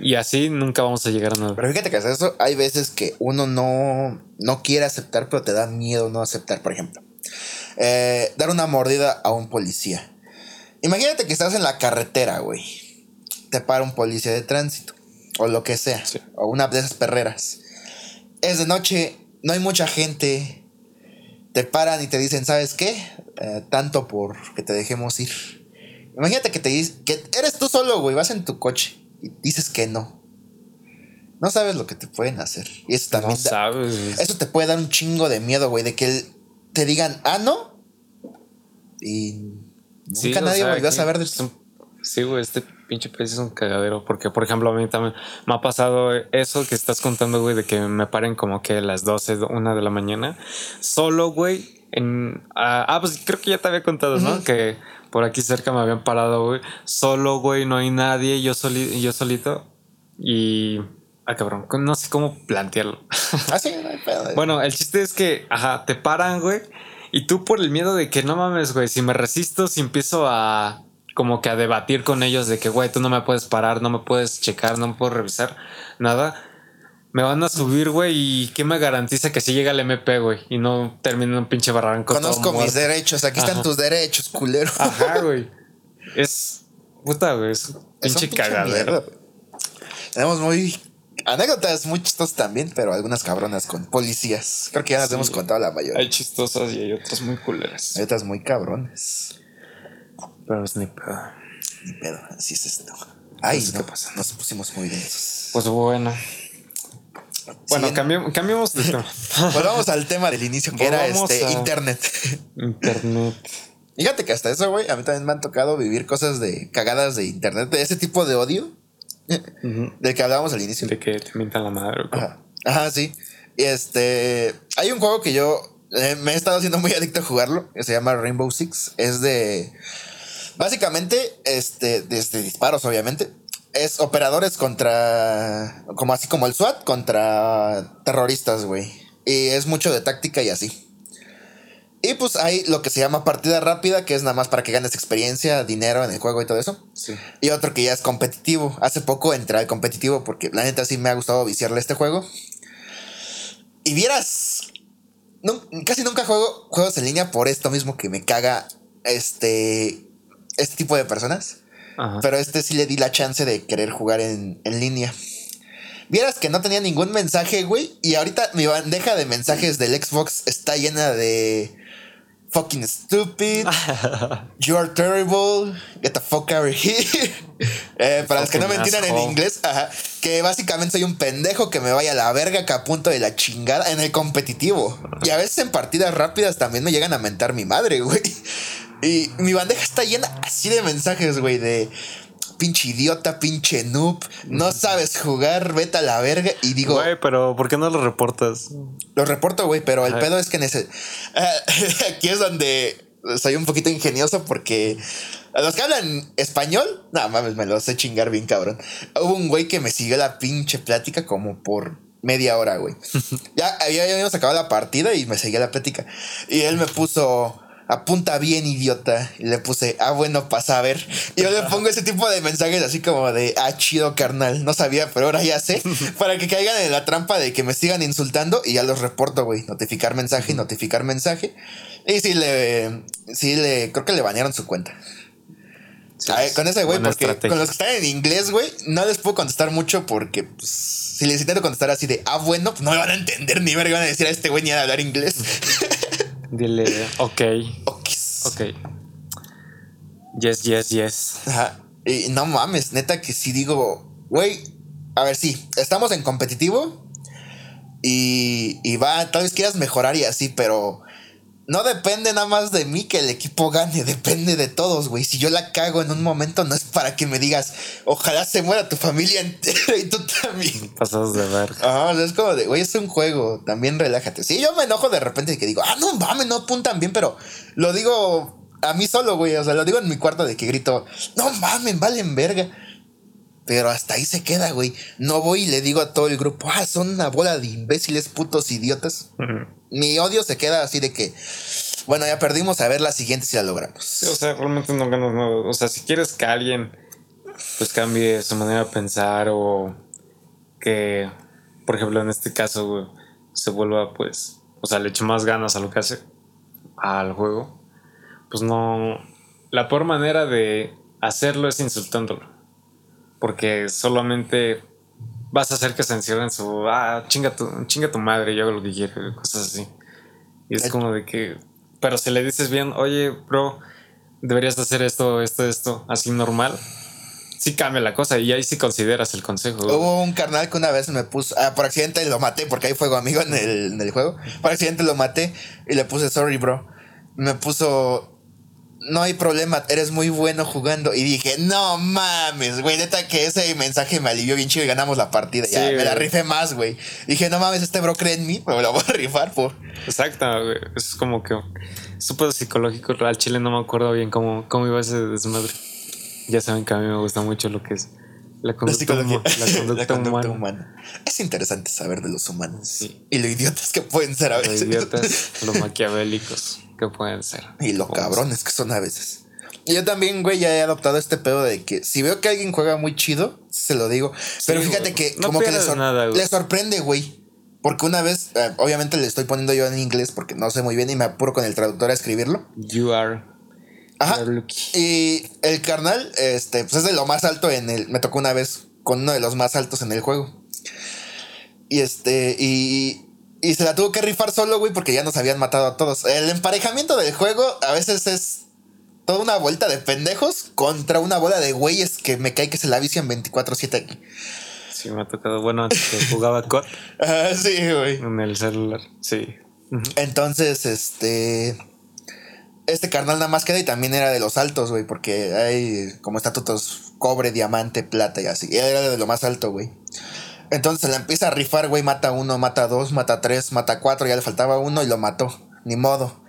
Speaker 2: Y así nunca vamos a llegar a nada.
Speaker 1: Pero fíjate que eso hay veces que uno no, no quiere aceptar, pero te da miedo no aceptar. Por ejemplo, eh, dar una mordida a un policía. Imagínate que estás en la carretera, güey. Te para un policía de tránsito o lo que sea, o una de esas perreras. Es de noche, no hay mucha gente, te paran y te dicen, ¿sabes qué? Eh, tanto por que te dejemos ir. Imagínate que te que eres tú solo, güey, vas en tu coche y dices que no. No sabes lo que te pueden hacer. Y eso también. No sabes. Eso te puede dar un chingo de miedo, güey, de que te digan, ah, no. Y nunca nadie volvió a saber de
Speaker 2: eso. Sí, güey, este pinche país es un cagadero. Porque, por ejemplo, a mí también me ha pasado eso que estás contando, güey, de que me paren como que a las 12, una de la mañana. Solo, güey, en. Ah, ah pues creo que ya te había contado, ¿no? Que por aquí cerca me habían parado, güey. Solo, güey, no hay nadie, yo, soli yo solito. Y. Ah, cabrón, no sé cómo plantearlo. Ah, sí, no hay pedo. bueno, el chiste es que, ajá, te paran, güey. Y tú por el miedo de que no mames, güey, si me resisto, si empiezo a como que a debatir con ellos de que, güey, tú no me puedes parar, no me puedes checar, no me puedes revisar, nada. Me van a subir, güey, y ¿qué me garantiza que si llega el MP, güey? Y no termine un pinche barranco.
Speaker 1: Conozco mis derechos, aquí están tus derechos, culero.
Speaker 2: Ajá, güey. Es puta, güey, es pinche, cagadero.
Speaker 1: Tenemos muy anécdotas muy chistosas también, pero algunas cabronas con policías. Creo que ya las hemos contado la mayoría.
Speaker 2: Hay chistosas y hay otras muy culeras.
Speaker 1: Hay otras muy cabrones.
Speaker 2: Pero es ni pedo.
Speaker 1: Ni pedo, así es esto. Ay, no, pasa? nos pusimos muy densos.
Speaker 2: Pues bueno. Bueno, cambiamos, de tema.
Speaker 1: Volvamos al tema del inicio, que era este internet.
Speaker 2: Internet.
Speaker 1: Fíjate que hasta eso, güey, a mí también me han tocado vivir cosas de cagadas de internet, de ese tipo de odio del que hablábamos al inicio.
Speaker 2: De que te mientan la madre.
Speaker 1: Ajá. Ajá, sí. Y este. Hay un juego que yo eh, me he estado haciendo muy adicto a jugarlo, que se llama Rainbow Six. Es de Básicamente, este, desde disparos, obviamente. Es operadores contra. Como así como el SWAT contra terroristas, güey. Y es mucho de táctica y así. Y pues hay lo que se llama partida rápida, que es nada más para que ganes experiencia, dinero en el juego y todo eso. Y otro que ya es competitivo. Hace poco entré al competitivo porque la neta sí me ha gustado viciarle este juego. Y vieras, casi nunca juego juegos en línea por esto mismo que me caga este este tipo de personas. Pero este sí le di la chance de querer jugar en, línea. Vieras que no tenía ningún mensaje, güey. Y ahorita mi bandeja de mensajes del Xbox está llena de fucking stupid. You are terrible. Get the fuck out of here. Eh, para los que no me entiendan en inglés, que básicamente soy un pendejo que me vaya a la verga que apunto de la chingada en el competitivo. Y a veces en partidas rápidas también me llegan a mentar mi madre, güey. Y mi bandeja está llena así de mensajes, güey, de pinche idiota, pinche noob, no sabes jugar, vete a la verga. Y digo.
Speaker 2: Güey, pero ¿por qué no lo reportas?
Speaker 1: Lo reporto, güey, pero el pedo es que ese, aquí es donde soy un poquito ingenioso porque a los que hablan español, no mames, me lo sé chingar bien, cabrón. Hubo un güey que me siguió la pinche plática como por media hora, güey. ya, ya habíamos acabado la partida y me seguía la plática. Y él me puso apunta bien, idiota. Y le puse, ah, bueno, pasa a ver. Y yo le pongo ese tipo de mensajes así como de, ah, chido, carnal. No sabía, pero ahora ya sé. para que caigan en la trampa de que me sigan insultando y ya los reporto, güey. Notificar mensaje, notificar mensaje. Y sí le, sí le, creo que le bañaron su cuenta. con ese güey, porque con los que están en inglés, güey, no les puedo contestar mucho porque pues, si les intento contestar así de, ah, bueno, pues no me van a entender ni verga, van a decir a este güey ni a hablar inglés.
Speaker 2: Dile, ok. Ok. Yes, yes, yes.
Speaker 1: Ajá. Y no mames, neta que sí digo, güey, a ver, sí, estamos en competitivo y, y va, tal vez quieras mejorar y así, pero no depende nada más de mí que el equipo gane, depende de todos, güey. Si yo la cago en un momento, no es para que me digas, ojalá se muera tu familia entera y tú también.
Speaker 2: Pasados de ver.
Speaker 1: Ah, es como de, güey, es un juego, también relájate. Sí, yo me enojo de repente y que digo, ah, no mames, no apuntan bien, pero lo digo a mí solo, güey. O sea, lo digo en mi cuarto de que grito, no mames, valen verga. Pero hasta ahí se queda, güey. No voy y le digo a todo el grupo, ah, son una bola de imbéciles, putos idiotas. Mi odio se queda así de que, bueno, ya perdimos, a ver la siguiente si la logramos.
Speaker 2: o sea, realmente no ganas nada. O sea, si quieres que alguien pues cambie su manera de pensar o que, por ejemplo, en este caso, güey, se vuelva, pues, o sea, le eche más ganas a lo que hace, al juego, pues no. La peor manera de hacerlo es insultándolo porque solamente vas a hacer que se encierren su, ah, chinga tu, chinga tu madre, yo hago lo que quiero, cosas así. Y es como de que, pero si le dices bien, oye, bro, deberías hacer esto, esto, esto, así normal, sí cambia la cosa y ahí sí consideras el consejo.
Speaker 1: Hubo un carnal que una vez me puso, ah, por accidente lo maté porque hay fuego amigo en el, en el juego. Por accidente lo maté y le puse sorry, bro. Me puso no hay problema, eres muy bueno jugando. Y dije, no mames, güey, neta que ese mensaje me alivió bien chido y ganamos la partida. ya me la rifé más, güey. Dije, no mames, este bro cree en mí, me lo voy a rifar por.
Speaker 2: Exacto, güey. Es como que súper psicológico. Al chile no me acuerdo bien cómo, cómo iba ese desmadre. Ya saben que a mí me gusta mucho lo que es la conducta,
Speaker 1: humana. Es interesante saber de los humanos. Y lo idiotas que pueden ser a veces.
Speaker 2: Los idiotas, los maquiavélicos que pueden ser.
Speaker 1: Y los cabrones que son a veces. Yo también, güey, ya he adoptado este pedo de que si veo que alguien juega muy chido, se lo digo. Pero fíjate que como que le, sorprende, güey. Porque una vez, eh, obviamente le estoy poniendo yo en inglés porque no sé muy bien y me apuro con el traductor a escribirlo.
Speaker 2: You are.
Speaker 1: Ajá. Y el carnal, este, pues es de lo más alto en el. Me tocó una vez con uno de los más altos en el juego. Y este, y y se la tuvo que rifar solo, güey, porque ya nos habían matado a todos. El emparejamiento del juego a veces es toda una vuelta de pendejos contra una bola de güeyes que me cae que se la vician 24-7 aquí.
Speaker 2: Sí, me ha tocado. Bueno, antes que jugaba COD.
Speaker 1: ah, sí, güey.
Speaker 2: En el celular, sí.
Speaker 1: Entonces, este. Este carnal nada más queda y también era de los altos, güey, porque hay como estatutos cobre, diamante, plata y así. Era de lo más alto, güey. Entonces se la empieza a rifar, güey, mata uno, mata dos, mata tres, mata cuatro, ya le faltaba uno y lo mató. Ni modo.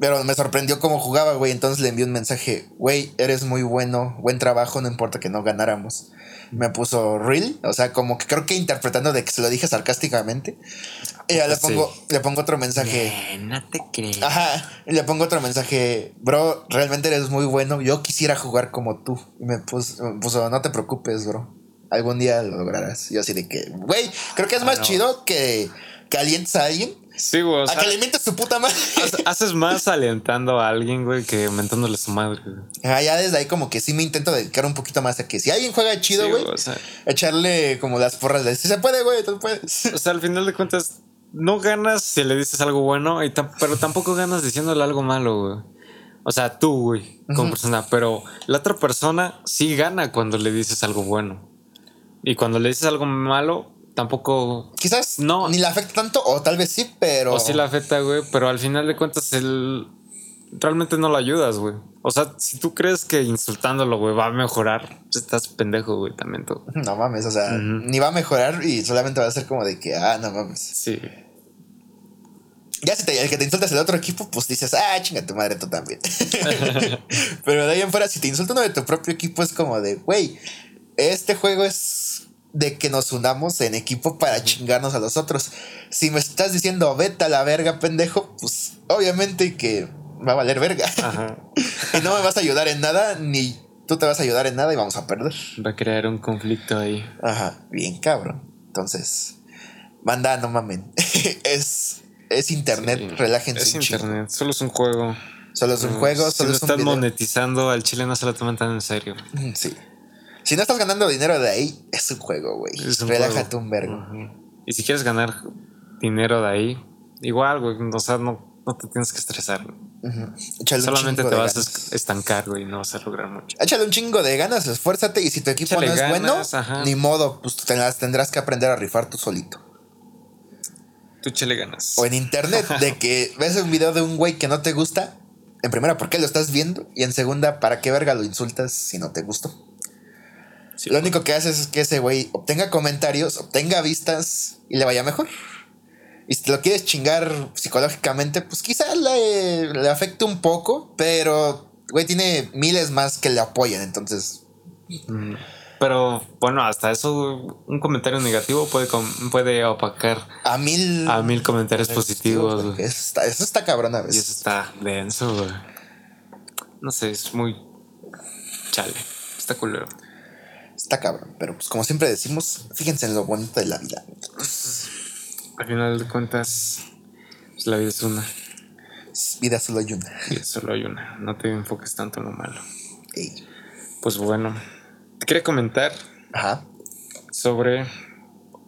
Speaker 1: Pero me sorprendió cómo jugaba, güey. Entonces le envié un mensaje, güey, eres muy bueno, buen trabajo, no importa que no ganáramos. Me puso real, o sea, como que creo que interpretando de que se lo dije sarcásticamente. Y ya le pongo, le pongo otro mensaje.
Speaker 2: no te crees.
Speaker 1: Ajá. Y le pongo otro mensaje, bro, realmente eres muy bueno. Yo quisiera jugar como tú. Y me puso, me puso no te preocupes, bro algún día lo lograrás. Yo así de que, güey, creo que es más ah, chido que, que alientes a alguien.
Speaker 2: Sí, güey.
Speaker 1: a que alimentes su puta madre.
Speaker 2: Haces más alentando a alguien, güey, que mentándole a su madre.
Speaker 1: Ah, ya desde ahí como que sí me intento dedicar un poquito más a que si alguien juega chido, güey, echarle como las porras de si se puede, güey, tú puedes.
Speaker 2: O sea, al final de cuentas, no ganas si le dices algo bueno, y pero tampoco ganas diciéndole algo malo, güey. O sea, tú, güey, como persona, pero la otra persona sí gana cuando le dices algo bueno. Y cuando le dices algo malo, tampoco.
Speaker 1: Quizás no. Ni le afecta tanto, o tal vez sí, pero.
Speaker 2: O sí le afecta, güey. Pero al final de cuentas, él. Realmente no lo ayudas, güey. O sea, si tú crees que insultándolo, güey, va a mejorar, estás pendejo, güey, también tú.
Speaker 1: No mames, o sea, ni va a mejorar y solamente va a ser como de que, ah, no mames.
Speaker 2: Sí.
Speaker 1: Ya si te, el que te insultas el otro equipo, pues dices, ah, chinga tu madre tú también. Pero de ahí en fuera, si te insulta uno de tu propio equipo, es como de, güey, este juego es de que nos unamos en equipo para chingarnos a los otros. Si me estás diciendo vete a la verga, pendejo, pues obviamente que va a valer verga. y no me vas a ayudar en nada, ni tú te vas a ayudar en nada y vamos a perder.
Speaker 2: Va a crear un conflicto ahí.
Speaker 1: Ajá, bien cabrón. Entonces, manda, no mamen. es, es internet, relájense.
Speaker 2: Es internet, solo es un juego.
Speaker 1: Solo es un juego,
Speaker 2: solo
Speaker 1: si
Speaker 2: lo están monetizando, al chile no se lo toman tan en serio.
Speaker 1: Sí. Si no estás ganando dinero de ahí, es un juego, güey. Relájate un vergo.
Speaker 2: Y si quieres ganar dinero de ahí, igual, güey. O sea, no, no te tienes que estresar. Solamente te vas a estancar, güey, no vas a lograr mucho.
Speaker 1: Échale un chingo de ganas, esfuérzate y si tu equipo no es bueno, ni modo, pues tendrás, tendrás que aprender a rifar tú solito.
Speaker 2: Tú échale ganas.
Speaker 1: O en internet, de que ves un video de un güey que no te gusta. En primera, ¿por qué lo estás viendo? Y en segunda, ¿para qué verga lo insultas si no te gustó? Lo único que haces es que ese güey obtenga comentarios, obtenga vistas y le vaya mejor. Y si te lo quieres chingar psicológicamente, pues quizás le, le afecte un poco, pero, güey, tiene miles más que le apoyan, entonces...
Speaker 2: Mm, pero bueno, hasta eso, un comentario negativo puede, puede opacar
Speaker 1: a mil,
Speaker 2: a mil comentarios positivos.
Speaker 1: Eso está, eso está cabrón a veces.
Speaker 2: Y eso está denso, güey. No sé, es muy chale. Está culero.
Speaker 1: Está cabrón, pero pues como siempre decimos, fíjense en lo bonito de la vida.
Speaker 2: Al final de cuentas, pues la vida es una.
Speaker 1: Vida solo hay una.
Speaker 2: Vida solo hay una. No te enfoques tanto en lo malo. Pues bueno, te quería comentar
Speaker 1: Ajá.
Speaker 2: sobre.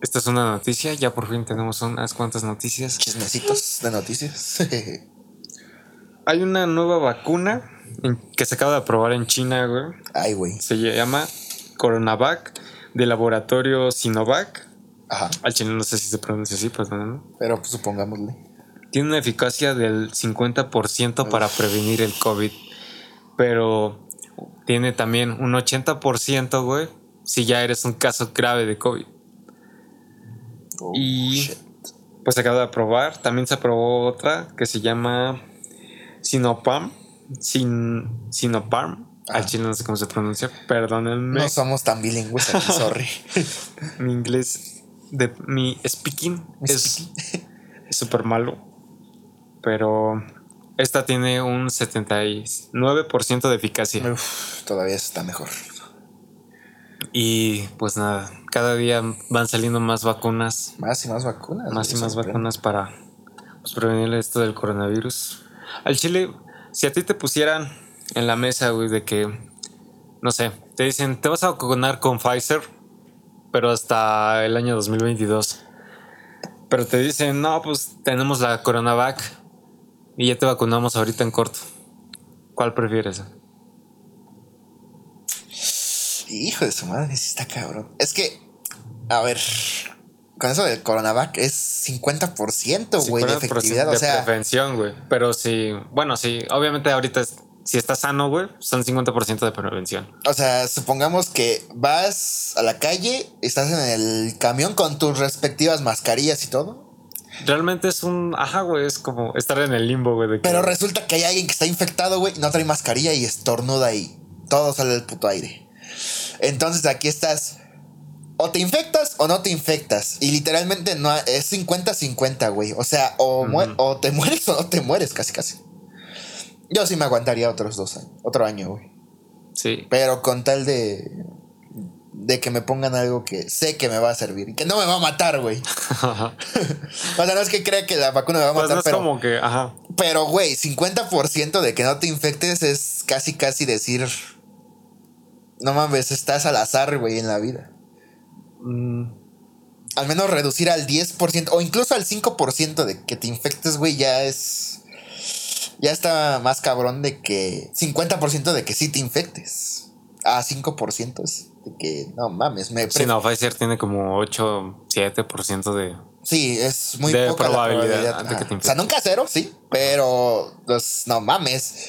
Speaker 2: Esta es una noticia, ya por fin tenemos unas cuantas noticias.
Speaker 1: Chismecitos de noticias.
Speaker 2: Hay una nueva vacuna que se acaba de aprobar en China, güey.
Speaker 1: Ay, güey.
Speaker 2: Se llama Coronavac de laboratorio Sinovac. Ajá. Al chino no sé si se pronuncia así, pues no.
Speaker 1: Pero pues, supongámosle.
Speaker 2: Tiene una eficacia del 50% para prevenir el COVID. Pero tiene también un 80%, güey, si ya eres un caso grave de COVID. Oh, y pues se acaba de aprobar. También se aprobó otra que se llama Sinopam. Sin, Sinopam. Al chino no sé cómo se pronuncia, perdónenme.
Speaker 1: No somos tan bilingües aquí, sorry.
Speaker 2: mi inglés, de mi speaking es súper malo. Pero esta tiene un 79% de eficacia.
Speaker 1: todavía está mejor.
Speaker 2: Y pues nada, cada día van saliendo más vacunas.
Speaker 1: Más y más vacunas.
Speaker 2: Más y más vacunas para pues, prevenir esto del coronavirus. Al chile, si a ti te pusieran en la mesa, güey, de que, no sé, te dicen, te vas a vacunar con Pfizer, pero hasta el año 2022. Pero te dicen, no, pues tenemos la Coronavac y ya te vacunamos ahorita en corto. ¿Cuál prefieres?
Speaker 1: Hijo de su madre, sí está cabrón. Es que, a ver, con eso del Coronavac es 50%, güey, de efectividad.
Speaker 2: De o sea, prevención, güey. Pero sí, bueno, sí, obviamente ahorita si estás sano, güey, son 50% de prevención.
Speaker 1: O sea, supongamos que vas a la calle, estás en el camión con tus respectivas mascarillas y todo.
Speaker 2: Realmente es un. Ajá, güey, es como estar en el limbo, güey.
Speaker 1: Pero resulta que hay alguien que está infectado, güey, no trae mascarilla y estornuda y todo sale del puto aire. Entonces aquí estás. O te infectas o no te infectas. Y literalmente no es 50-50, güey. O sea, o, o te mueres o no te mueres, casi casi. Yo sí me aguantaría otros dos años. Otro año, güey.
Speaker 2: Sí.
Speaker 1: Pero con tal de. De que me pongan algo que sé que me va a servir y que no me va a matar, güey. o sea, no es que crea que la vacuna me va a pues matar,
Speaker 2: no es como que, ajá.
Speaker 1: Pero, güey, 50% de que no te infectes es casi, casi decir no mames, estás al azar, güey, en la vida. Mm. Al menos reducir al 10% o incluso al 5% de que te infectes, güey, ya es. Ya está más cabrón de que 50% de que sí te infectes. A 5% es de que no mames. Me
Speaker 2: sí, no, Pfizer tiene como 8, 7% de.
Speaker 1: Sí, es muy poca probabilidad. de que te o sea, nunca cero, sí, pero pues, no mames.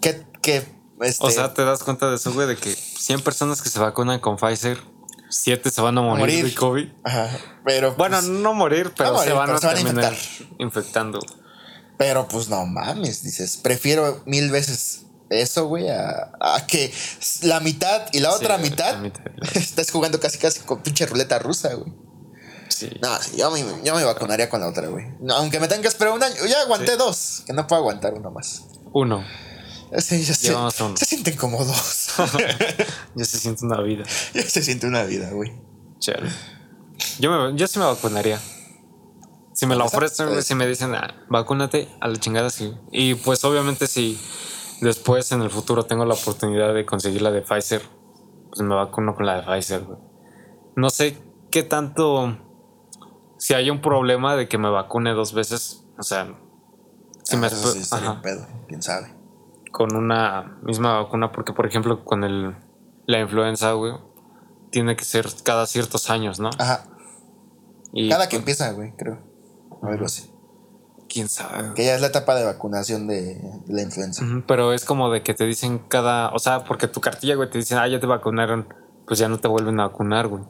Speaker 1: ¿Qué, ¿Qué, este,
Speaker 2: o sea, te das cuenta de eso, güey, de que 100 personas que se vacunan con Pfizer, 7 se van a morir, de COVID. Ajá, pero. Bueno, pues, no morir, pero se van a, terminar infectando.
Speaker 1: Pero pues no mames, dices, prefiero mil veces eso, güey, a, que la mitad y la otra mitad, estás jugando casi casi con pinche ruleta rusa, güey. Sí. No, yo, me, yo me vacunaría con la otra, güey. aunque me tengas que esperar un año, ya aguanté dos, que no puedo aguantar uno más.
Speaker 2: Uno.
Speaker 1: Sí, ya se, se, sienten como dos.
Speaker 2: ya se siente una vida.
Speaker 1: Ya se siente una vida, güey.
Speaker 2: Yo, me, yo sí me vacunaría. Si me la ofrecen, si me dicen, ah, vacúnate, a la chingada sí. Y pues obviamente si después en el futuro tengo la oportunidad de conseguir la de Pfizer, pues me vacuno con la de Pfizer, No sé qué tanto... Si hay un problema de que me vacune dos veces, o sea...
Speaker 1: Si ah, me... Sí, pedo, quién sabe
Speaker 2: con una misma vacuna, porque por ejemplo con el, la influenza, güey, tiene que ser cada ciertos años, ¿no?
Speaker 1: Ajá. Y cada que empieza, güey, creo. Algo así.
Speaker 2: ¿Quién sabe?
Speaker 1: Que ya es la etapa de vacunación de, la influenza.
Speaker 2: pero es como de que te dicen cada, o sea, porque tu cartilla, güey, te dicen, ah, ya te vacunaron, pues ya no te vuelven a vacunar, güey.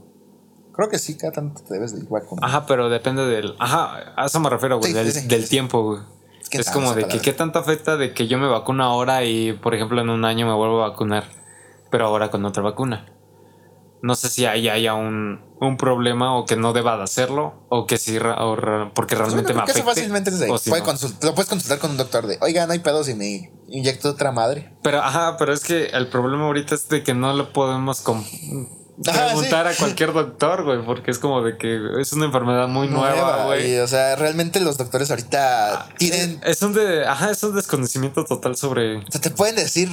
Speaker 1: Creo que sí, cada tanto te debes de vacunar.
Speaker 2: Ajá, pero depende del, ajá, a eso me refiero, güey, del, del tiempo, güey es como de que qué tanto afecta de que yo me vacuno ahora y, por ejemplo, en un año me vuelvo a vacunar, pero ahora con otra vacuna. No sé si ahí haya un, un problema o que no deba de hacerlo o que sí, porque realmente me
Speaker 1: fácilmente lo puedes consultar con un doctor de, oiga, no hay pedo si me inyecto otra madre.
Speaker 2: Pero, ajá, pero es que el problema ahorita es de que no lo podemos preguntar a cualquier doctor, güey, porque es como de que es una enfermedad muy nueva, güey.
Speaker 1: O sea, realmente los doctores ahorita ah, tienen.
Speaker 2: Es un de, ajá, es un desconocimiento total sobre.
Speaker 1: O sea, te pueden decir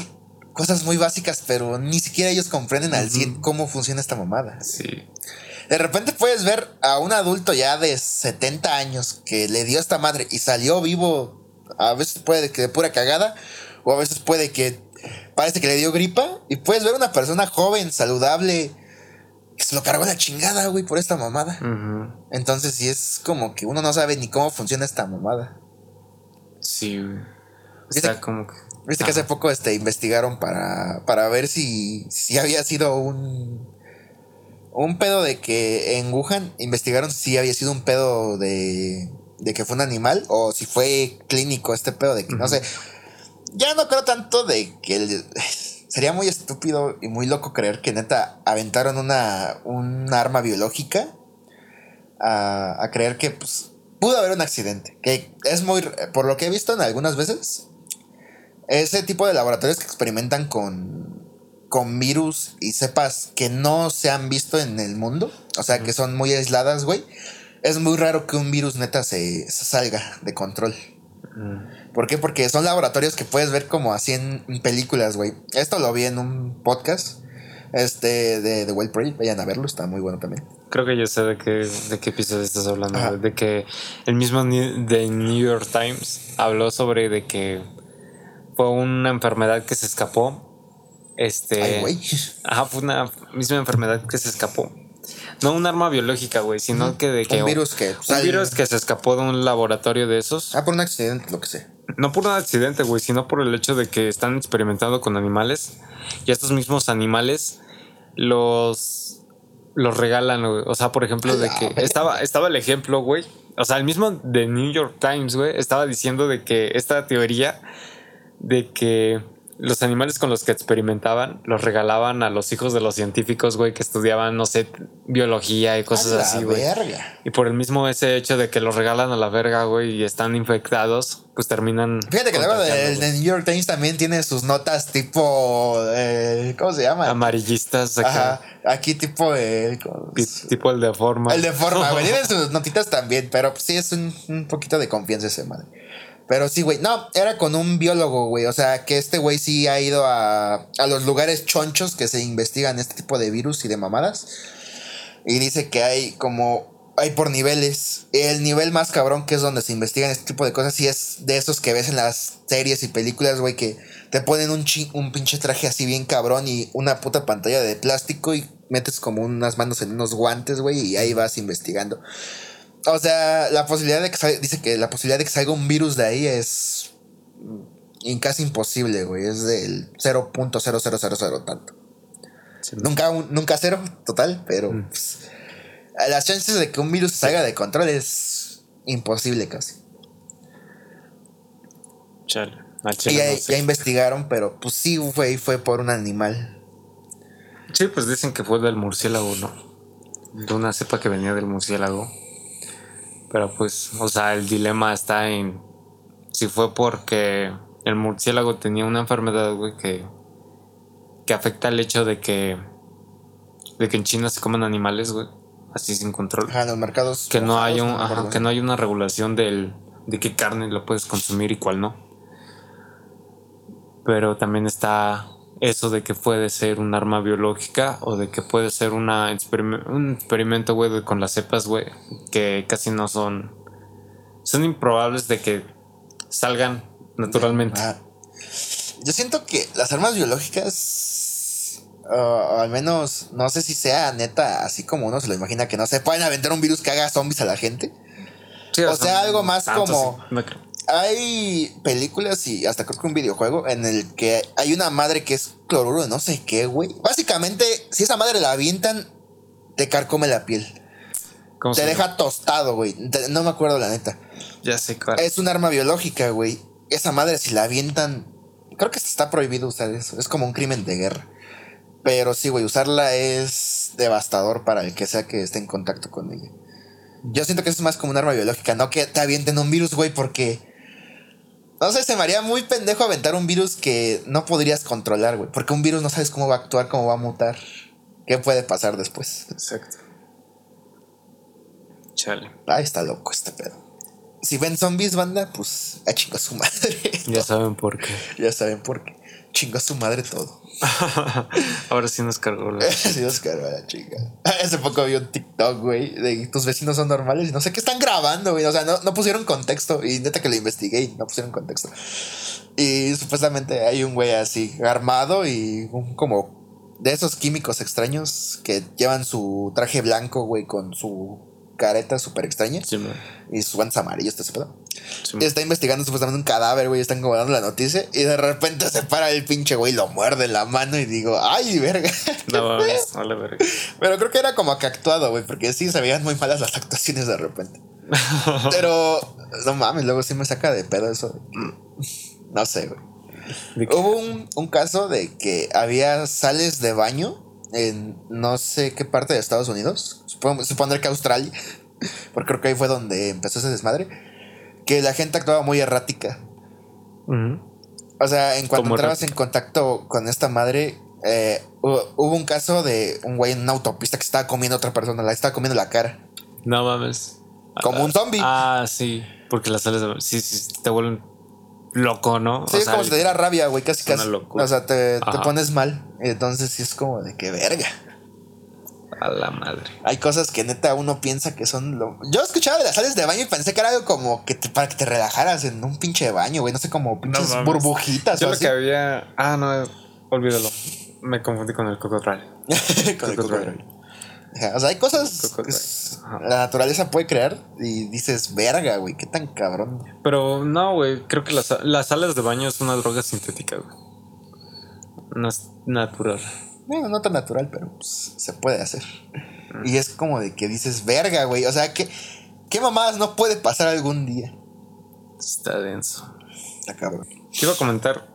Speaker 1: cosas muy básicas, pero ni siquiera ellos comprenden al 100 cómo funciona esta mamada.
Speaker 2: Sí.
Speaker 1: De repente puedes ver a un adulto ya de 70 años que le dio esta madre y salió vivo, a veces puede que de pura cagada, O a veces puede que parece que le dio gripa y puedes ver una persona joven, saludable, que se lo cargó la chingada, güey, por esta mamada. Entonces sí es como que uno no sabe ni cómo funciona esta mamada.
Speaker 2: Sí, güey. Está como que...
Speaker 1: Viste que hace poco este, investigaron para, para ver si, si había sido un, un pedo de que en Wuhan investigaron si había sido un pedo de, de que fue un animal o si fue clínico este pedo de que, no sé, ya no creo tanto de que sería muy estúpido y muy loco creer que neta aventaron una, un arma biológica a, a creer que pues, pudo haber un accidente, que es muy, por lo que he visto en algunas veces, ese tipo de laboratorios que experimentan con, con virus y cepas que no se han visto en el mundo, o sea, que son muy aisladas, güey, es muy raro que un virus neta se, salga de control. ¿Por qué? Porque son laboratorios que puedes ver como así en, películas, güey. Esto lo vi en un podcast este de The Wild Project. Vayan a verlo, está muy bueno también.
Speaker 2: Creo que yo sé de qué, de qué episodio estás hablando. De que el mismo de New York Times habló sobre de que fue una enfermedad que se escapó. Este. Ajá, fue una misma enfermedad que se escapó. No un arma biológica, güey, sino que de que.
Speaker 1: Un virus que.
Speaker 2: Un virus que se escapó de un laboratorio de esos.
Speaker 1: Ah, por un accidente, lo que sé.
Speaker 2: No por un accidente, güey, sino por el hecho de que están experimentando con animales. Y estos mismos animales los. los regalan, güey. O sea, por ejemplo, de que. Estaba, estaba el ejemplo, güey. O sea, el mismo de New York Times, güey, estaba diciendo de que esta teoría de que los animales con los que experimentaban los regalaban a los hijos de los científicos, güey, que estudiaban, no sé, biología y cosas así, güey. Y por el mismo ese hecho de que los regalan a la verga, güey, y están infectados, pues terminan.
Speaker 1: Fíjate que luego el de New York Times también tiene sus notas tipo. Eh, ¿Cómo se llama?
Speaker 2: Amarillistas.
Speaker 1: Acá. Aquí tipo. Eh,
Speaker 2: tipo el de forma.
Speaker 1: El de forma, güey. Tiene sus notitas también, pero sí es un, un poquito de confianza ese madre. Pero sí, güey. No, era con un biólogo, güey. O sea, que este güey sí ha ido a, a los lugares chonchos que se investigan este tipo de virus y de mamadas. Y dice que hay como. Hay por niveles. El nivel más cabrón, que es donde se investigan este tipo de cosas, y es de esos que ves en las series y películas, güey, que te ponen un, un pinche traje así bien cabrón y una puta pantalla de plástico y metes como unas manos en unos guantes, güey, y ahí vas investigando. O sea, la posibilidad de que salga, dice que la posibilidad de que salga un virus de ahí es casi imposible, güey. Es del 0.0000 tanto. Nunca, nunca cero, total, pero mm. pues, las chances de que un virus salga de control es imposible casi.
Speaker 2: Chale.
Speaker 1: Y ya, investigaron, pero pues sí fue, fue por un animal.
Speaker 2: Sí, pues dicen que fue del murciélago, ¿no? De una cepa que venía del murciélago. Pero pues, o sea, el dilema está en si fue porque el murciélago tenía una enfermedad, güey, que, que afecta el hecho de que, de que en China se comen animales, güey, así sin control.
Speaker 1: Ajá, los mercados.
Speaker 2: Que no, hay un, que no hay una regulación del, de qué carne lo puedes consumir y cuál no. Pero también está eso de que puede ser un arma biológica o de que puede ser una un experimento, güey, con las cepas, güey, que casi no son... Son improbables de que salgan naturalmente. Ah.
Speaker 1: Yo siento que las armas biológicas, uh, al menos, no sé si sea neta, así como uno se lo imagina, que no se pueden aventar un virus que haga zombies a la gente. o, sea, algo más como hay películas y hasta creo que un videojuego en el que hay una madre que es cloruro de no sé qué, güey. Básicamente, si esa madre la avientan, te carcome la piel. te deja tostado, güey. No me acuerdo la neta.
Speaker 2: Ya sé cuál.
Speaker 1: Es un arma biológica, güey. Esa madre, si la avientan, creo que está prohibido usar eso. Es como un crimen de guerra. Pero sí, güey, usarla es devastador para el que sea que esté en contacto con ella. Yo siento que eso es más como un arma biológica, no que te avienten un virus, güey, porque no sé, se me haría muy pendejo aventar un virus que no podrías controlar, güey. Porque un virus no sabes cómo va a actuar, cómo va a mutar. ¿Qué puede pasar después?
Speaker 2: Exacto. Chale.
Speaker 1: Ay, está loco este pedo. Si ven zombies, banda, pues a chingo a su madre.
Speaker 2: Ya saben por qué.
Speaker 1: Ya saben por qué. Chingo a su madre todo.
Speaker 2: Ahora sí nos cargó la.
Speaker 1: sí nos cargó la chica. Hace poco vi un TikTok, güey, de tus vecinos son normales y no sé qué están grabando, güey. O sea, no, pusieron contexto. Y neta que lo investigué y no pusieron contexto. Y supuestamente hay un güey así, armado y un como de esos químicos extraños que llevan su traje blanco, güey, con su careta súper extraña. y sus guantes amarillos, te pedo. está investigando supuestamente un cadáver, güey. Están como dando la noticia. Y de repente se para el pinche güey, lo muerde la mano y digo, ¡ay, verga! No, vale, verga. Pero creo que era como que actuado, güey. Porque sí se veían muy malas las actuaciones de repente. Pero no mames, luego sí me saca de pedo eso. No sé, güey. Hubo un, un caso de que había sales de baño en no sé qué parte de Estados Unidos, supondré que Australia, porque creo que ahí fue donde empezó ese desmadre, que la gente actuaba muy errática. O sea, en cuanto entrabas en contacto con esta madre, eh, hubo, un caso de un güey en una autopista que estaba comiendo a otra persona, la estaba comiendo la cara.
Speaker 2: No mames.
Speaker 1: Como un zombie.
Speaker 2: Ah, sí, porque las sales de... Sí, sí, te vuelven loco, ¿no?
Speaker 1: Sí, es como si te diera rabia, güey, casi casi. O sea, te, pones mal. Entonces sí es como de que verga.
Speaker 2: A la madre.
Speaker 1: Hay cosas que neta uno piensa que son lo. Yo escuchaba de las sales de baño y pensé que era algo como que para que te relajaras en un pinche baño, güey. No sé, como pinches burbujitas.
Speaker 2: Yo lo que había. Ah, no, olvídalo. Me confundí con el cocotral. con el
Speaker 1: cocotral. O sea, hay cosas que la naturaleza puede crear y dices, verga, güey, qué tan cabrón.
Speaker 2: Pero no, güey, creo que las, las sales de baño es una droga sintética, güey. No es natural.
Speaker 1: Bueno, no tan natural, pero pues, se puede hacer. Y es como de que dices, verga, güey. O sea, que ¿qué mamadas no puede pasar algún día?
Speaker 2: Está denso.
Speaker 1: Está cabrón.
Speaker 2: Quiero comentar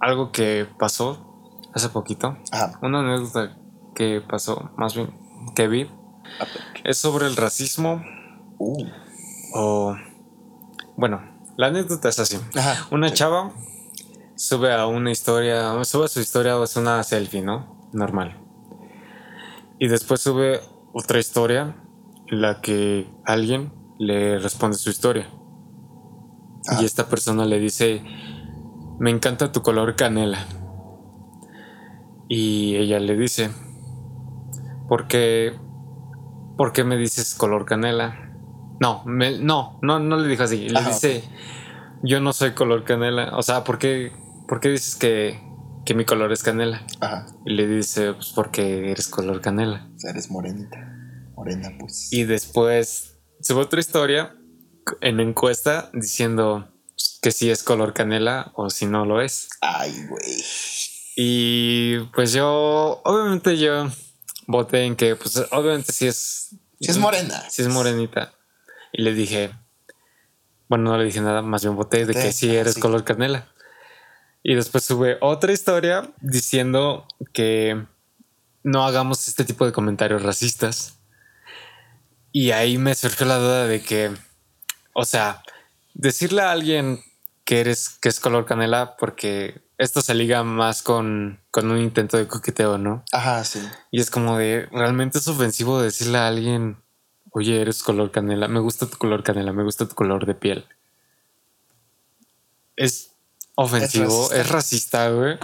Speaker 2: algo que pasó hace poquito. Ajá. Una anécdota que pasó, más bien que vi, es sobre el racismo. Uh. O. Bueno, la anécdota es así: una chava sube a una historia, sube a su historia, o es una selfie, ¿no? Normal. Y después sube otra historia en la que alguien le responde su historia. Y esta persona le dice: Me encanta tu color canela. Y ella le dice: ¿Por qué, me dices color canela? No, no, no, no le dijo así. Le dice, yo no soy color canela. O sea, ¿por qué, por qué dices que, que mi color es canela? Ajá. Y le dice, pues porque eres color canela.
Speaker 1: O sea, eres morenita. Morena, pues.
Speaker 2: Y después sube otra historia en encuesta diciendo que si es color canela o si no lo es.
Speaker 1: Ay, güey.
Speaker 2: Y pues yo, obviamente yo voté en que, pues obviamente si es...
Speaker 1: Si es morena.
Speaker 2: Si es morenita. Y le dije, bueno, no le dije nada, más bien voté de que sí eres color canela. Y después sube otra historia diciendo que no hagamos este tipo de comentarios racistas. Y ahí me surgió la duda de que, o sea, decirle a alguien que eres que es color canela porque esto se liga más con, un intento de coqueteo, ¿no?
Speaker 1: Ajá, sí.
Speaker 2: Y es como de, realmente es ofensivo decirle a alguien, oye, eres color canela, me gusta tu color canela, me gusta tu color de piel. Es ofensivo, es racista, güey.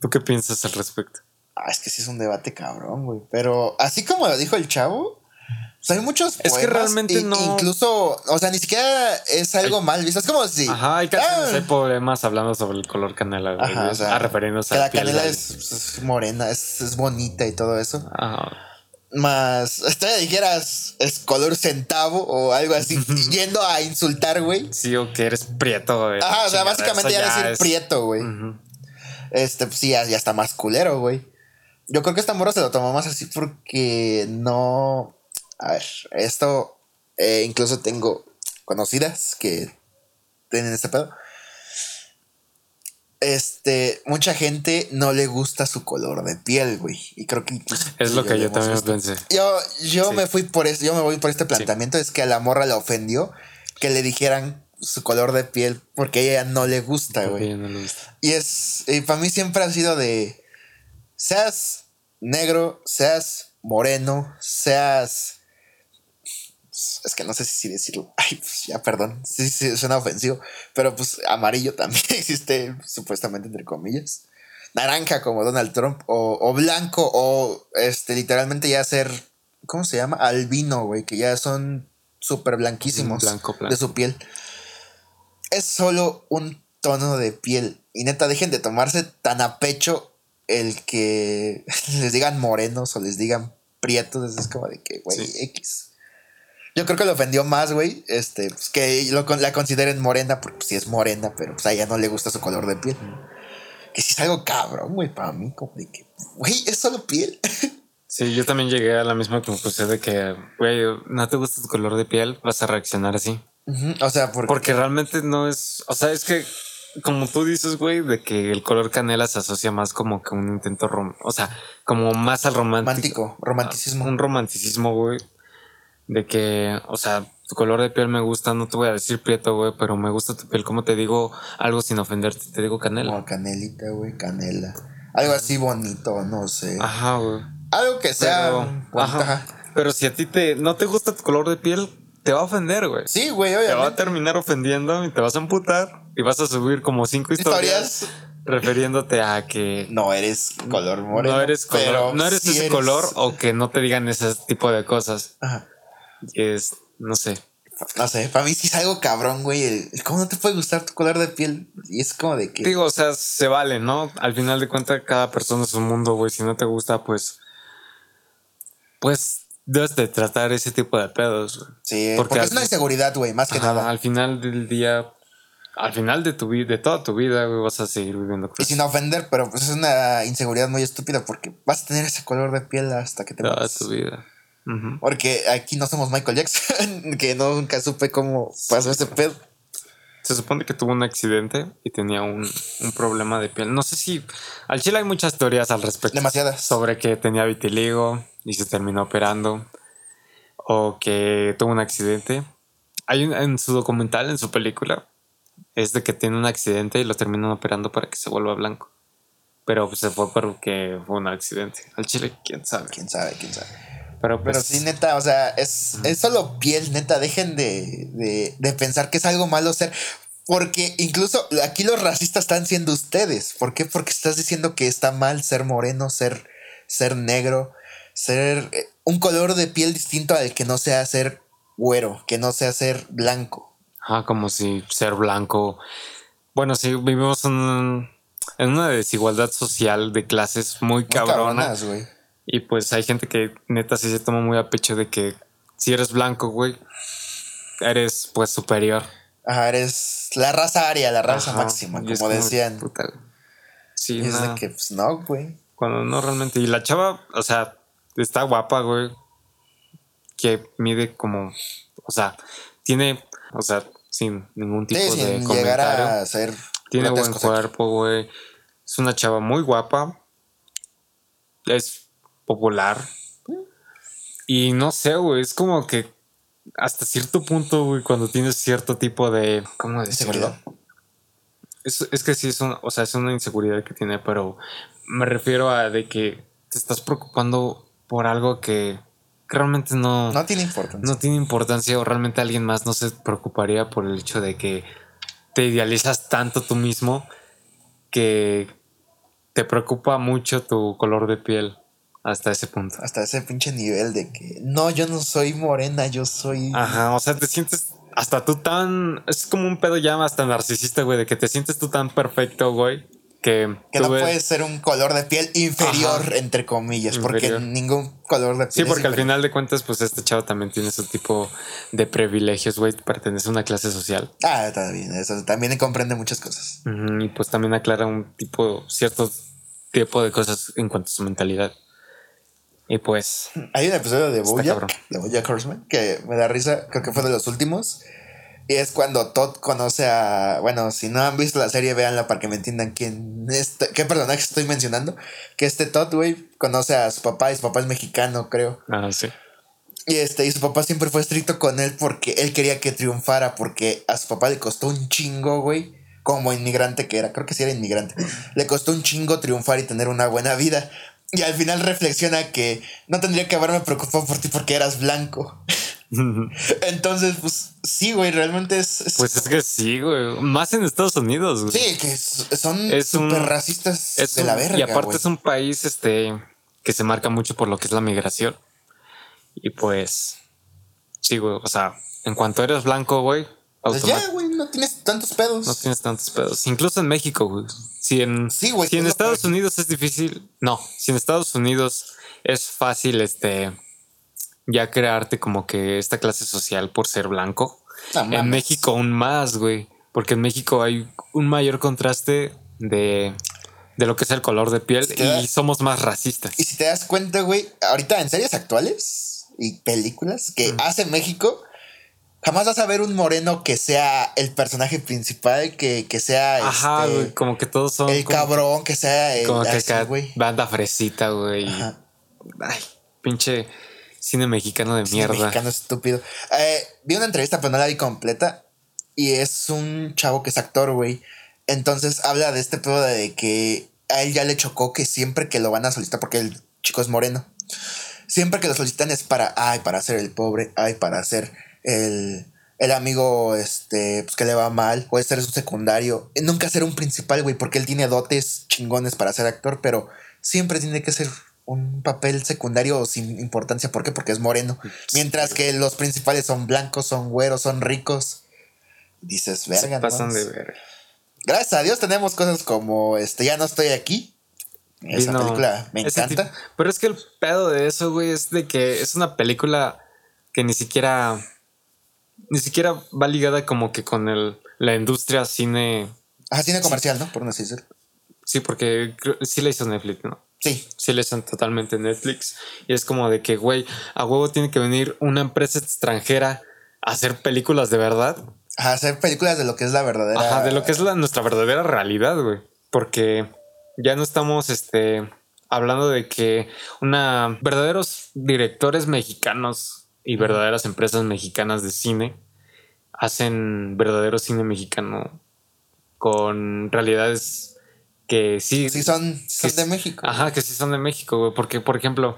Speaker 2: ¿Tú qué piensas al respecto?
Speaker 1: Ah, es que sí es un debate cabrón, güey. Pero así como lo dijo el chavo, hay muchos Es que realmente no. Incluso, o sea, ni siquiera es algo mal visto. Es como si.
Speaker 2: Ajá, hay canciones, hay poemas hablando sobre el color canela. Ajá, o sea, refiriéndose
Speaker 1: que la canela es, morena, es, bonita y todo eso. Ajá. Más, te dijeras, es color centavo o algo así, yendo a insultar, güey.
Speaker 2: Sí, o que eres prieto, güey.
Speaker 1: Ajá, o sea, básicamente ya, decir prieto, güey. Este, pues sí, ya, ya está más culero, güey. Yo creo que esta morra se lo tomó más así porque no a ver, esto eh, incluso tengo conocidas que tienen este pedo. Este, mucha gente no le gusta su color de piel, güey. Y creo que
Speaker 2: es lo que yo también pensé.
Speaker 1: Yo, yo me fui por eso, yo me voy por este planteamiento. Es que a la morra le ofendió que le dijeran su color de piel porque a ella no le gusta, güey. Y es, y para mí siempre ha sido de seas negro, seas moreno, seas es que no sé si decirlo. Ay, pues ya, perdón. Sí, sí, suena ofensivo. Pero pues amarillo también existe, supuestamente, entre comillas. Naranja como Donald Trump. O, blanco. O este, literalmente ya ser. ¿Cómo se llama? Albino, güey. Que ya son súper blanquísimos. de su piel. es solo un tono de piel. Y neta, dejen de tomarse tan a pecho el que les digan morenos o les digan prietos. Es como de que, güey, X. Yo creo que lo ofendió más, güey. Este, pues que lo, la consideren morena, porque pues, sí es morena, pero pues a ella no le gusta su color de piel. Que si es algo cabrón, güey, para mí, como de que, güey, es solo piel.
Speaker 2: Sí, yo también llegué a la misma conclusión de que, güey, no te gusta tu color de piel, vas a reaccionar así.
Speaker 1: O sea, porque...
Speaker 2: porque realmente no es, o sea, es que como tú dices, güey, de que el color canela se asocia más como que un intento, rom o sea, como más al romántico.
Speaker 1: romanticismo.
Speaker 2: Un romanticismo, güey. De que, o sea, tu color de piel me gusta, no te voy a decir prieto, güey, pero me gusta tu piel. Como te digo algo sin ofenderte? Te digo canela.
Speaker 1: Como canelita, güey, canela. Algo así bonito, no sé.
Speaker 2: Ajá, güey.
Speaker 1: Algo que sea.
Speaker 2: Pero, si a ti te, no te gusta tu color de piel, te va a ofender, güey.
Speaker 1: Sí, güey, obviamente.
Speaker 2: Te va a terminar ofendiendo y te vas a amputar y vas a subir como cinco historias. refiriéndote a que
Speaker 1: no eres color moreno.
Speaker 2: No eres color, no eres ese color o que no te digan ese tipo de cosas. Ajá. Es, no sé.
Speaker 1: No sé, para mí sí es algo cabrón, güey. ¿Cómo no te puede gustar tu color de piel? Y es como de que.
Speaker 2: Digo, o sea, se vale, ¿no? Al final de cuentas, cada persona es un mundo, güey. Si no te gusta, pues pues debes de tratar ese tipo de pedos.
Speaker 1: Sí, porque, es una inseguridad, güey, más que nada.
Speaker 2: Al final del día, al final de tu vida, de toda tu vida, güey, vas a seguir viviendo
Speaker 1: Y sin ofender, pero pues es una inseguridad muy estúpida porque vas a tener ese color de piel hasta que te
Speaker 2: Toda tu vida.
Speaker 1: Porque aquí no somos Michael Jackson, que nunca supe cómo pasó ese pedo.
Speaker 2: Se supone que tuvo un accidente y tenía un, un, problema de piel. No sé si. Al chile hay muchas teorías al respecto.
Speaker 1: Demasiadas.
Speaker 2: Sobre que tenía vitiligo y se terminó operando. O que tuvo un accidente. Hay un, en su documental, en su película, es de que tiene un accidente y lo terminan operando para que se vuelva blanco. Pero se fue porque fue un accidente. Al chile, quién sabe.
Speaker 1: Quién sabe, quién sabe. Pero, pues, Pero sí, neta, o sea, es, es solo piel, neta. Dejen de, de, de, pensar que es algo malo ser. Porque incluso aquí los racistas están siendo ustedes. ¿Por qué? Porque estás diciendo que está mal ser moreno, ser, ser negro, ser eh, un color de piel distinto al que no sea ser güero, que no sea ser blanco.
Speaker 2: Ah, como si ser blanco. Bueno, sí, vivimos en, en una desigualdad social de clases muy, cabrona. Y pues hay gente que neta sí se toma muy a pecho de que si eres blanco, güey, eres pues superior.
Speaker 1: Ajá, eres la raza aria, la raza máxima, como, decían. Sí, y es de que, pues no, güey.
Speaker 2: Cuando no realmente. Y la chava, o sea, está guapa, güey. Que mide como. O sea, tiene. O sea, sin ningún tipo de comentario. Llegar a ser tiene buen cuerpo, güey. Es una chava muy guapa. Es popular. Y no sé, güey. Es como que hasta cierto punto, güey, cuando tienes cierto tipo de. ¿Cómo decirlo? Es, es que sí, es una, o sea, es una inseguridad que tiene, pero me refiero a de que te estás preocupando por algo que, realmente no.
Speaker 1: No tiene importancia.
Speaker 2: No tiene importancia, o realmente alguien más no se preocuparía por el hecho de que te idealizas tanto tú mismo que te preocupa mucho tu color de piel. Hasta ese punto.
Speaker 1: Hasta ese pinche nivel de que no, yo no soy morena, yo soy.
Speaker 2: Ajá, o sea, te sientes hasta tú tan. Es como un pedo ya hasta narcisista, güey, de que te sientes tú tan perfecto, güey. Que,
Speaker 1: que no puede ser un color de piel inferior, entre comillas, porque ningún color de piel.
Speaker 2: Sí, porque al final de cuentas, pues este chavo también tiene su tipo de privilegios, güey, pertenece a una clase social.
Speaker 1: Ah, bien, eso también comprende muchas cosas.
Speaker 2: y pues también aclara un tipo, cierto tipo de cosas en cuanto a su mentalidad. Y pues.
Speaker 1: Hay un episodio de Bojack, de Bojack Horseman, que me da risa, creo que fue de los últimos. Y es cuando Todd conoce a. Bueno, si no han visto la serie, véanla para que me entiendan quién. Este, ¿Qué personaje estoy mencionando? Que este Todd, güey, conoce a su papá y su papá es mexicano, creo.
Speaker 2: Ah, sí.
Speaker 1: Y este, y su papá siempre fue estricto con él porque él quería que triunfara, porque a su papá le costó un chingo, güey. Como inmigrante que era, creo que sí era inmigrante. Le costó un chingo triunfar y tener una buena vida. Y al final reflexiona que no tendría que haberme preocupado por ti porque eras blanco. Entonces, pues sí, güey, realmente es,
Speaker 2: Pues es que sí, güey. Más en Estados Unidos, güey.
Speaker 1: Sí, que son súper racistas de la verga.
Speaker 2: Y aparte es un país este que se marca mucho por lo que es la migración. Y pues, sí, güey. O sea, en cuanto eres blanco, güey,
Speaker 1: Pues ya, güey, no tienes tantos pedos.
Speaker 2: No tienes tantos pedos. Incluso en México, güey. Si en, sí, güey, si en Estados Unidos es difícil. No, si en Estados Unidos es fácil, este. Ya crearte como que esta clase social por ser blanco. en México aún más, güey. Porque en México hay un mayor contraste de, de lo que es el color de piel y somos más racistas.
Speaker 1: Y si te das cuenta, güey, ahorita en series actuales y películas que hace México, Jamás vas a ver un moreno que sea el personaje principal, que, que sea.
Speaker 2: Ajá, este, güey, como que todos son.
Speaker 1: El cabrón, que sea. El,
Speaker 2: como que Banda fresita, güey. Ay, pinche cine mexicano de cine mierda.
Speaker 1: Mexicano estúpido. Eh, vi una entrevista, pero no la vi completa. Y es un chavo que es actor, güey. Entonces habla de este pedo de que a él ya le chocó que siempre que lo van a solicitar, porque el chico es moreno, siempre que lo solicitan es para, ay, para ser el pobre, ay, para ser el, el amigo este, pues, que le va mal, puede ser su secundario, nunca ser un principal, güey, porque él tiene dotes chingones para ser actor, pero siempre tiene que ser un papel secundario sin importancia. ¿Por qué? Porque es moreno. Mientras que los principales son blancos, son güeros, son ricos. Dices, verga. pasan de ver. Gracias a Dios tenemos cosas como este, Ya no estoy aquí. Esa película me encanta.
Speaker 2: pero es que el pedo de eso, güey, es de que es una película que ni siquiera ni siquiera va ligada como que con el, la industria cine.
Speaker 1: Ajá, cine comercial, ¿no? Por no decir.
Speaker 2: Sí, porque sí la hizo Netflix, ¿no?
Speaker 1: Sí.
Speaker 2: Sí la hizo totalmente Netflix. Y es como de que, güey, a huevo tiene que venir una empresa extranjera a hacer películas de verdad.
Speaker 1: A hacer películas de lo que es la verdadera.
Speaker 2: Ajá, de lo que es la, nuestra verdadera realidad, güey. Porque ya no estamos, este, hablando de que una verdaderos directores mexicanos y verdaderas empresas mexicanas de cine hacen verdadero cine mexicano con realidades que sí.
Speaker 1: Sí son, de México.
Speaker 2: Ajá, que sí son de México, güey. Porque, por ejemplo,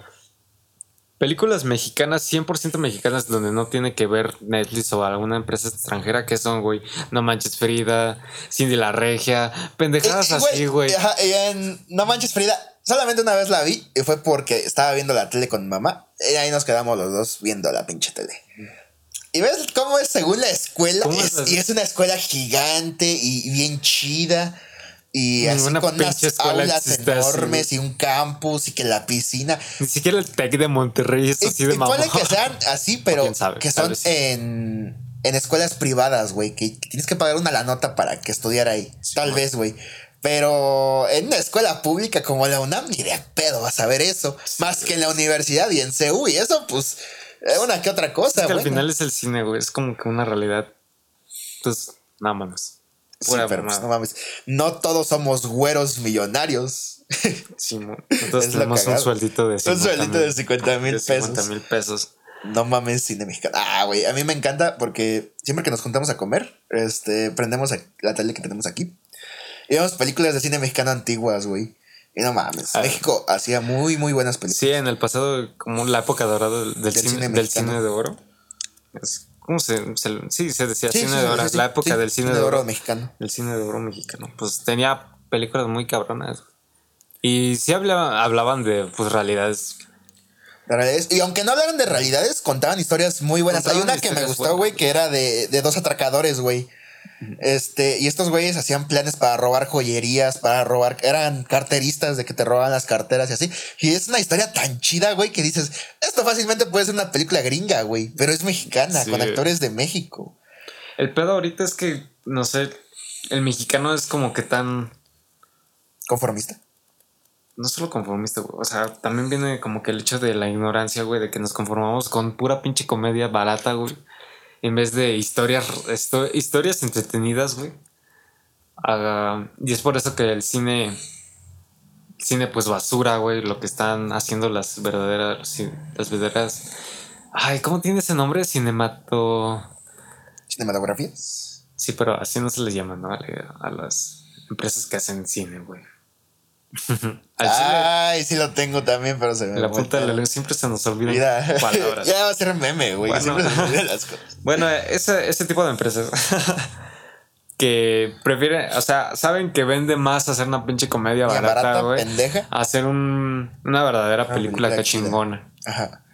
Speaker 2: películas mexicanas, 100% mexicanas, donde no tiene que ver Netflix o alguna empresa extranjera, que son, güey, No Manches Frida, Cindy la Regia, pendejadas así, güey.
Speaker 1: Ajá, en No Manches Frida, solamente una vez la vi y fue porque estaba viendo la tele con mi mamá y ahí nos quedamos los dos viendo la pinche tele. Y ves cómo es según la escuela. y es una escuela gigante y bien chida. Y así con unas aulas enormes y un campus y que la piscina.
Speaker 2: Ni siquiera el TEC de Monterrey es así de
Speaker 1: mamá. que sean así, pero que son en, en escuelas privadas, güey. Que, tienes que pagar una la nota para que estudiar ahí. Tal vez, güey. Pero en una escuela pública como la UNAM, ni de pedo vas a ver eso. Más que en la universidad y en CEU. Y eso, pues, es una que otra cosa,
Speaker 2: güey. al final es el cine, güey. Es como que una realidad. Pues, nada más.
Speaker 1: Sí, pero pues, no mames. No todos somos güeros millonarios.
Speaker 2: Sí, nosotros tenemos un sueldito de
Speaker 1: 50 Un sueldito de 50 mil pesos. 50
Speaker 2: mil pesos.
Speaker 1: No mames, cine mexicano. Ah, güey, a mí me encanta porque siempre que nos juntamos a comer, este, prendemos la tele que tenemos aquí y vemos películas de cine mexicano antiguas, güey. Y no mames, ah. México hacía muy, muy buenas películas.
Speaker 2: Sí, en el pasado, como la época dorada del, cine, del cine de oro. ¿Cómo se, Sí, se decía cine de oro. la época del cine, de, oro,
Speaker 1: mexicano.
Speaker 2: El cine de oro mexicano. Pues tenía películas muy cabronas. Y sí hablaban de pues realidades
Speaker 1: y aunque no hablaran de realidades, contaban historias muy buenas. Hay una que me gustó, güey, que era de, de, dos atracadores, güey. Este, y estos güeyes hacían planes para robar joyerías, para robar, eran carteristas de que te roban las carteras y así. Y es una historia tan chida, güey, que dices, esto fácilmente puede ser una película gringa, güey, pero es mexicana, con actores de México.
Speaker 2: El pedo ahorita es que, no sé, el mexicano es como que tan...
Speaker 1: Conformista.
Speaker 2: No solo conformista, güey. O sea, también viene como que el hecho de la ignorancia, güey, de que nos conformamos con pura pinche comedia barata, güey en vez de historias, historias entretenidas, güey. y es por eso que el cine, cine pues basura, güey, lo que están haciendo las verdaderas, las verdaderas... Ay, ¿cómo tiene ese nombre? Cinemato...
Speaker 1: ¿Cinematografías?
Speaker 2: Sí, pero así no se les llama, ¿no? A las empresas que hacen cine, güey.
Speaker 1: Ay, sí lo tengo también, pero se me
Speaker 2: La puta de la siempre se nos palabras.
Speaker 1: ya va a ser meme, güey.
Speaker 2: Bueno, ese, ese tipo de empresas que prefieren, o sea, saben que vende más hacer una pinche comedia barata, güey. Hacer un, una verdadera película, que chingona.
Speaker 1: Ajá.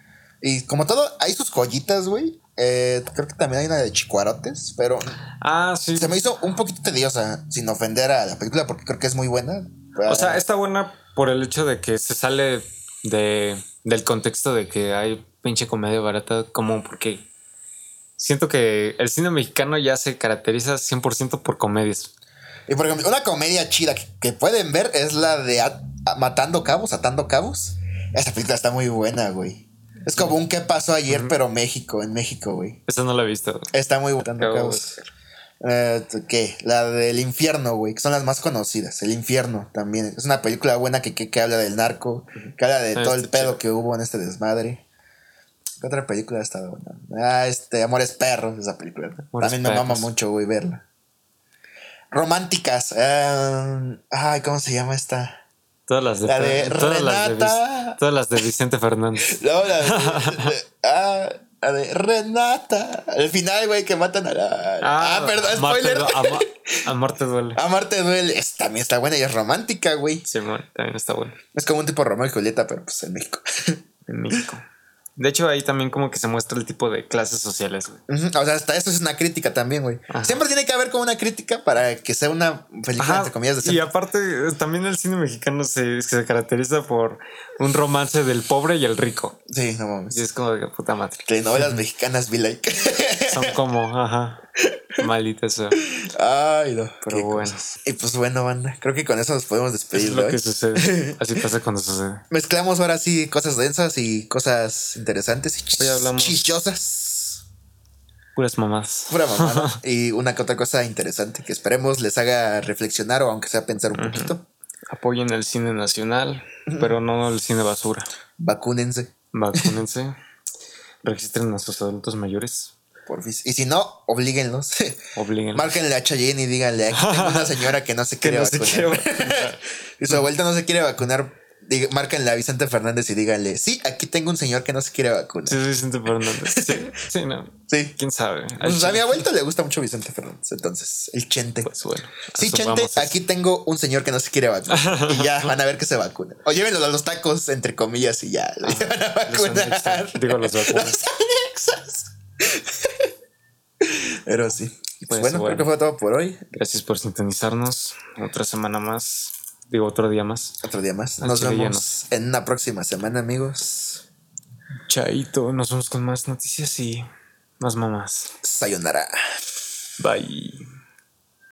Speaker 1: Y como todo, hay sus joyitas, güey. Eh, creo que también hay una de Chicuarotes, pero.
Speaker 2: Ah, sí.
Speaker 1: Se me hizo un poquito tediosa, sin ofender a la película, porque creo que es muy buena.
Speaker 2: O sea, está buena por el hecho de que se sale de, del contexto de que hay pinche comedia barata, como porque siento que el cine mexicano ya se caracteriza 100% por comedias.
Speaker 1: Y por ejemplo, una comedia chida que, pueden ver es la de Matando Cabos, Atando Cabos. Esa película está muy buena, güey. Es como un ¿Qué pasó ayer? Pero México, en México, güey.
Speaker 2: Esa no la he visto.
Speaker 1: Está muy buena. Atando Cabos. Eh, ¿Qué? La del infierno, güey, que son las más conocidas. El infierno también. Es una película buena que, que, habla del narco, que habla de ah, todo el pedo que hubo en este desmadre. ¿Qué otra película ha estado buena? Ah, este, Amores Perros, esa película. también me mama mucho, güey, verla. Románticas. Eh, ay, ¿cómo se llama esta?
Speaker 2: Todas las de, la todas Renata. Las de, todas las de Vicente Fernández. No, la de,
Speaker 1: ah, la de Renata. Al final, güey, que matan a la. Ah, ah perdón, spoiler.
Speaker 2: a, Marte duele.
Speaker 1: A Marte duele. Es, también está buena y es romántica, güey.
Speaker 2: Sí, también está buena.
Speaker 1: Es como un tipo Romeo y Julieta, pero pues en México.
Speaker 2: En México. De hecho, ahí también como que se muestra el tipo de clases sociales,
Speaker 1: güey. O sea, hasta eso es una crítica también, güey. Siempre tiene que haber como una crítica para que sea una película, entre comillas,
Speaker 2: de Y aparte, también el cine mexicano se, se caracteriza por un romance del pobre y el rico.
Speaker 1: Sí, no mames.
Speaker 2: Y es como de puta madre.
Speaker 1: novelas mexicanas be like.
Speaker 2: Son como, ajá. Maldita sea.
Speaker 1: Ay, no. Pero bueno. Y pues bueno, banda. Creo que con eso nos podemos despedir.
Speaker 2: Es lo que sucede. Así pasa cuando sucede.
Speaker 1: Mezclamos ahora sí cosas densas y cosas interesantes y Hoy hablamos chichosas.
Speaker 2: Puras mamás.
Speaker 1: Pura mamá. y una que otra cosa interesante que esperemos les haga reflexionar o aunque sea pensar un poquito.
Speaker 2: Apoyen el cine nacional, pero no el cine basura.
Speaker 1: Vacúnense.
Speaker 2: Vacúnense. Registren a sus adultos mayores.
Speaker 1: Y si no, oblíguenlos. Oblíguenlos. Márquenle a Chayenne y díganle, aquí tengo una señora que no se quiere vacunar. y su abuelita no se quiere vacunar. márquenle a Vicente Fernández y díganle, sí, aquí tengo un señor que no se quiere vacunar.
Speaker 2: Sí, Vicente Fernández. Sí, sí, no. Sí. ¿Quién sabe?
Speaker 1: Pues a mi abuelita le gusta mucho Vicente Fernández, entonces, el Chente. Pues bueno. Sí, Chente, aquí tengo un señor que no se quiere vacunar. y ya van a ver que se vacuna. O llévenlo a los tacos, entre comillas, y ya. Lo van a vacunar. Digo, los vacunas. Pero sí. Pues, bueno, creo que fue todo por hoy.
Speaker 2: Gracias por sintonizarnos. Otra semana más. Digo, otro día más.
Speaker 1: Otro día más. Nos vemos en una próxima semana, amigos.
Speaker 2: Chaito. Nos vemos con más noticias y más mamás.
Speaker 1: Sayonara.
Speaker 2: Bye.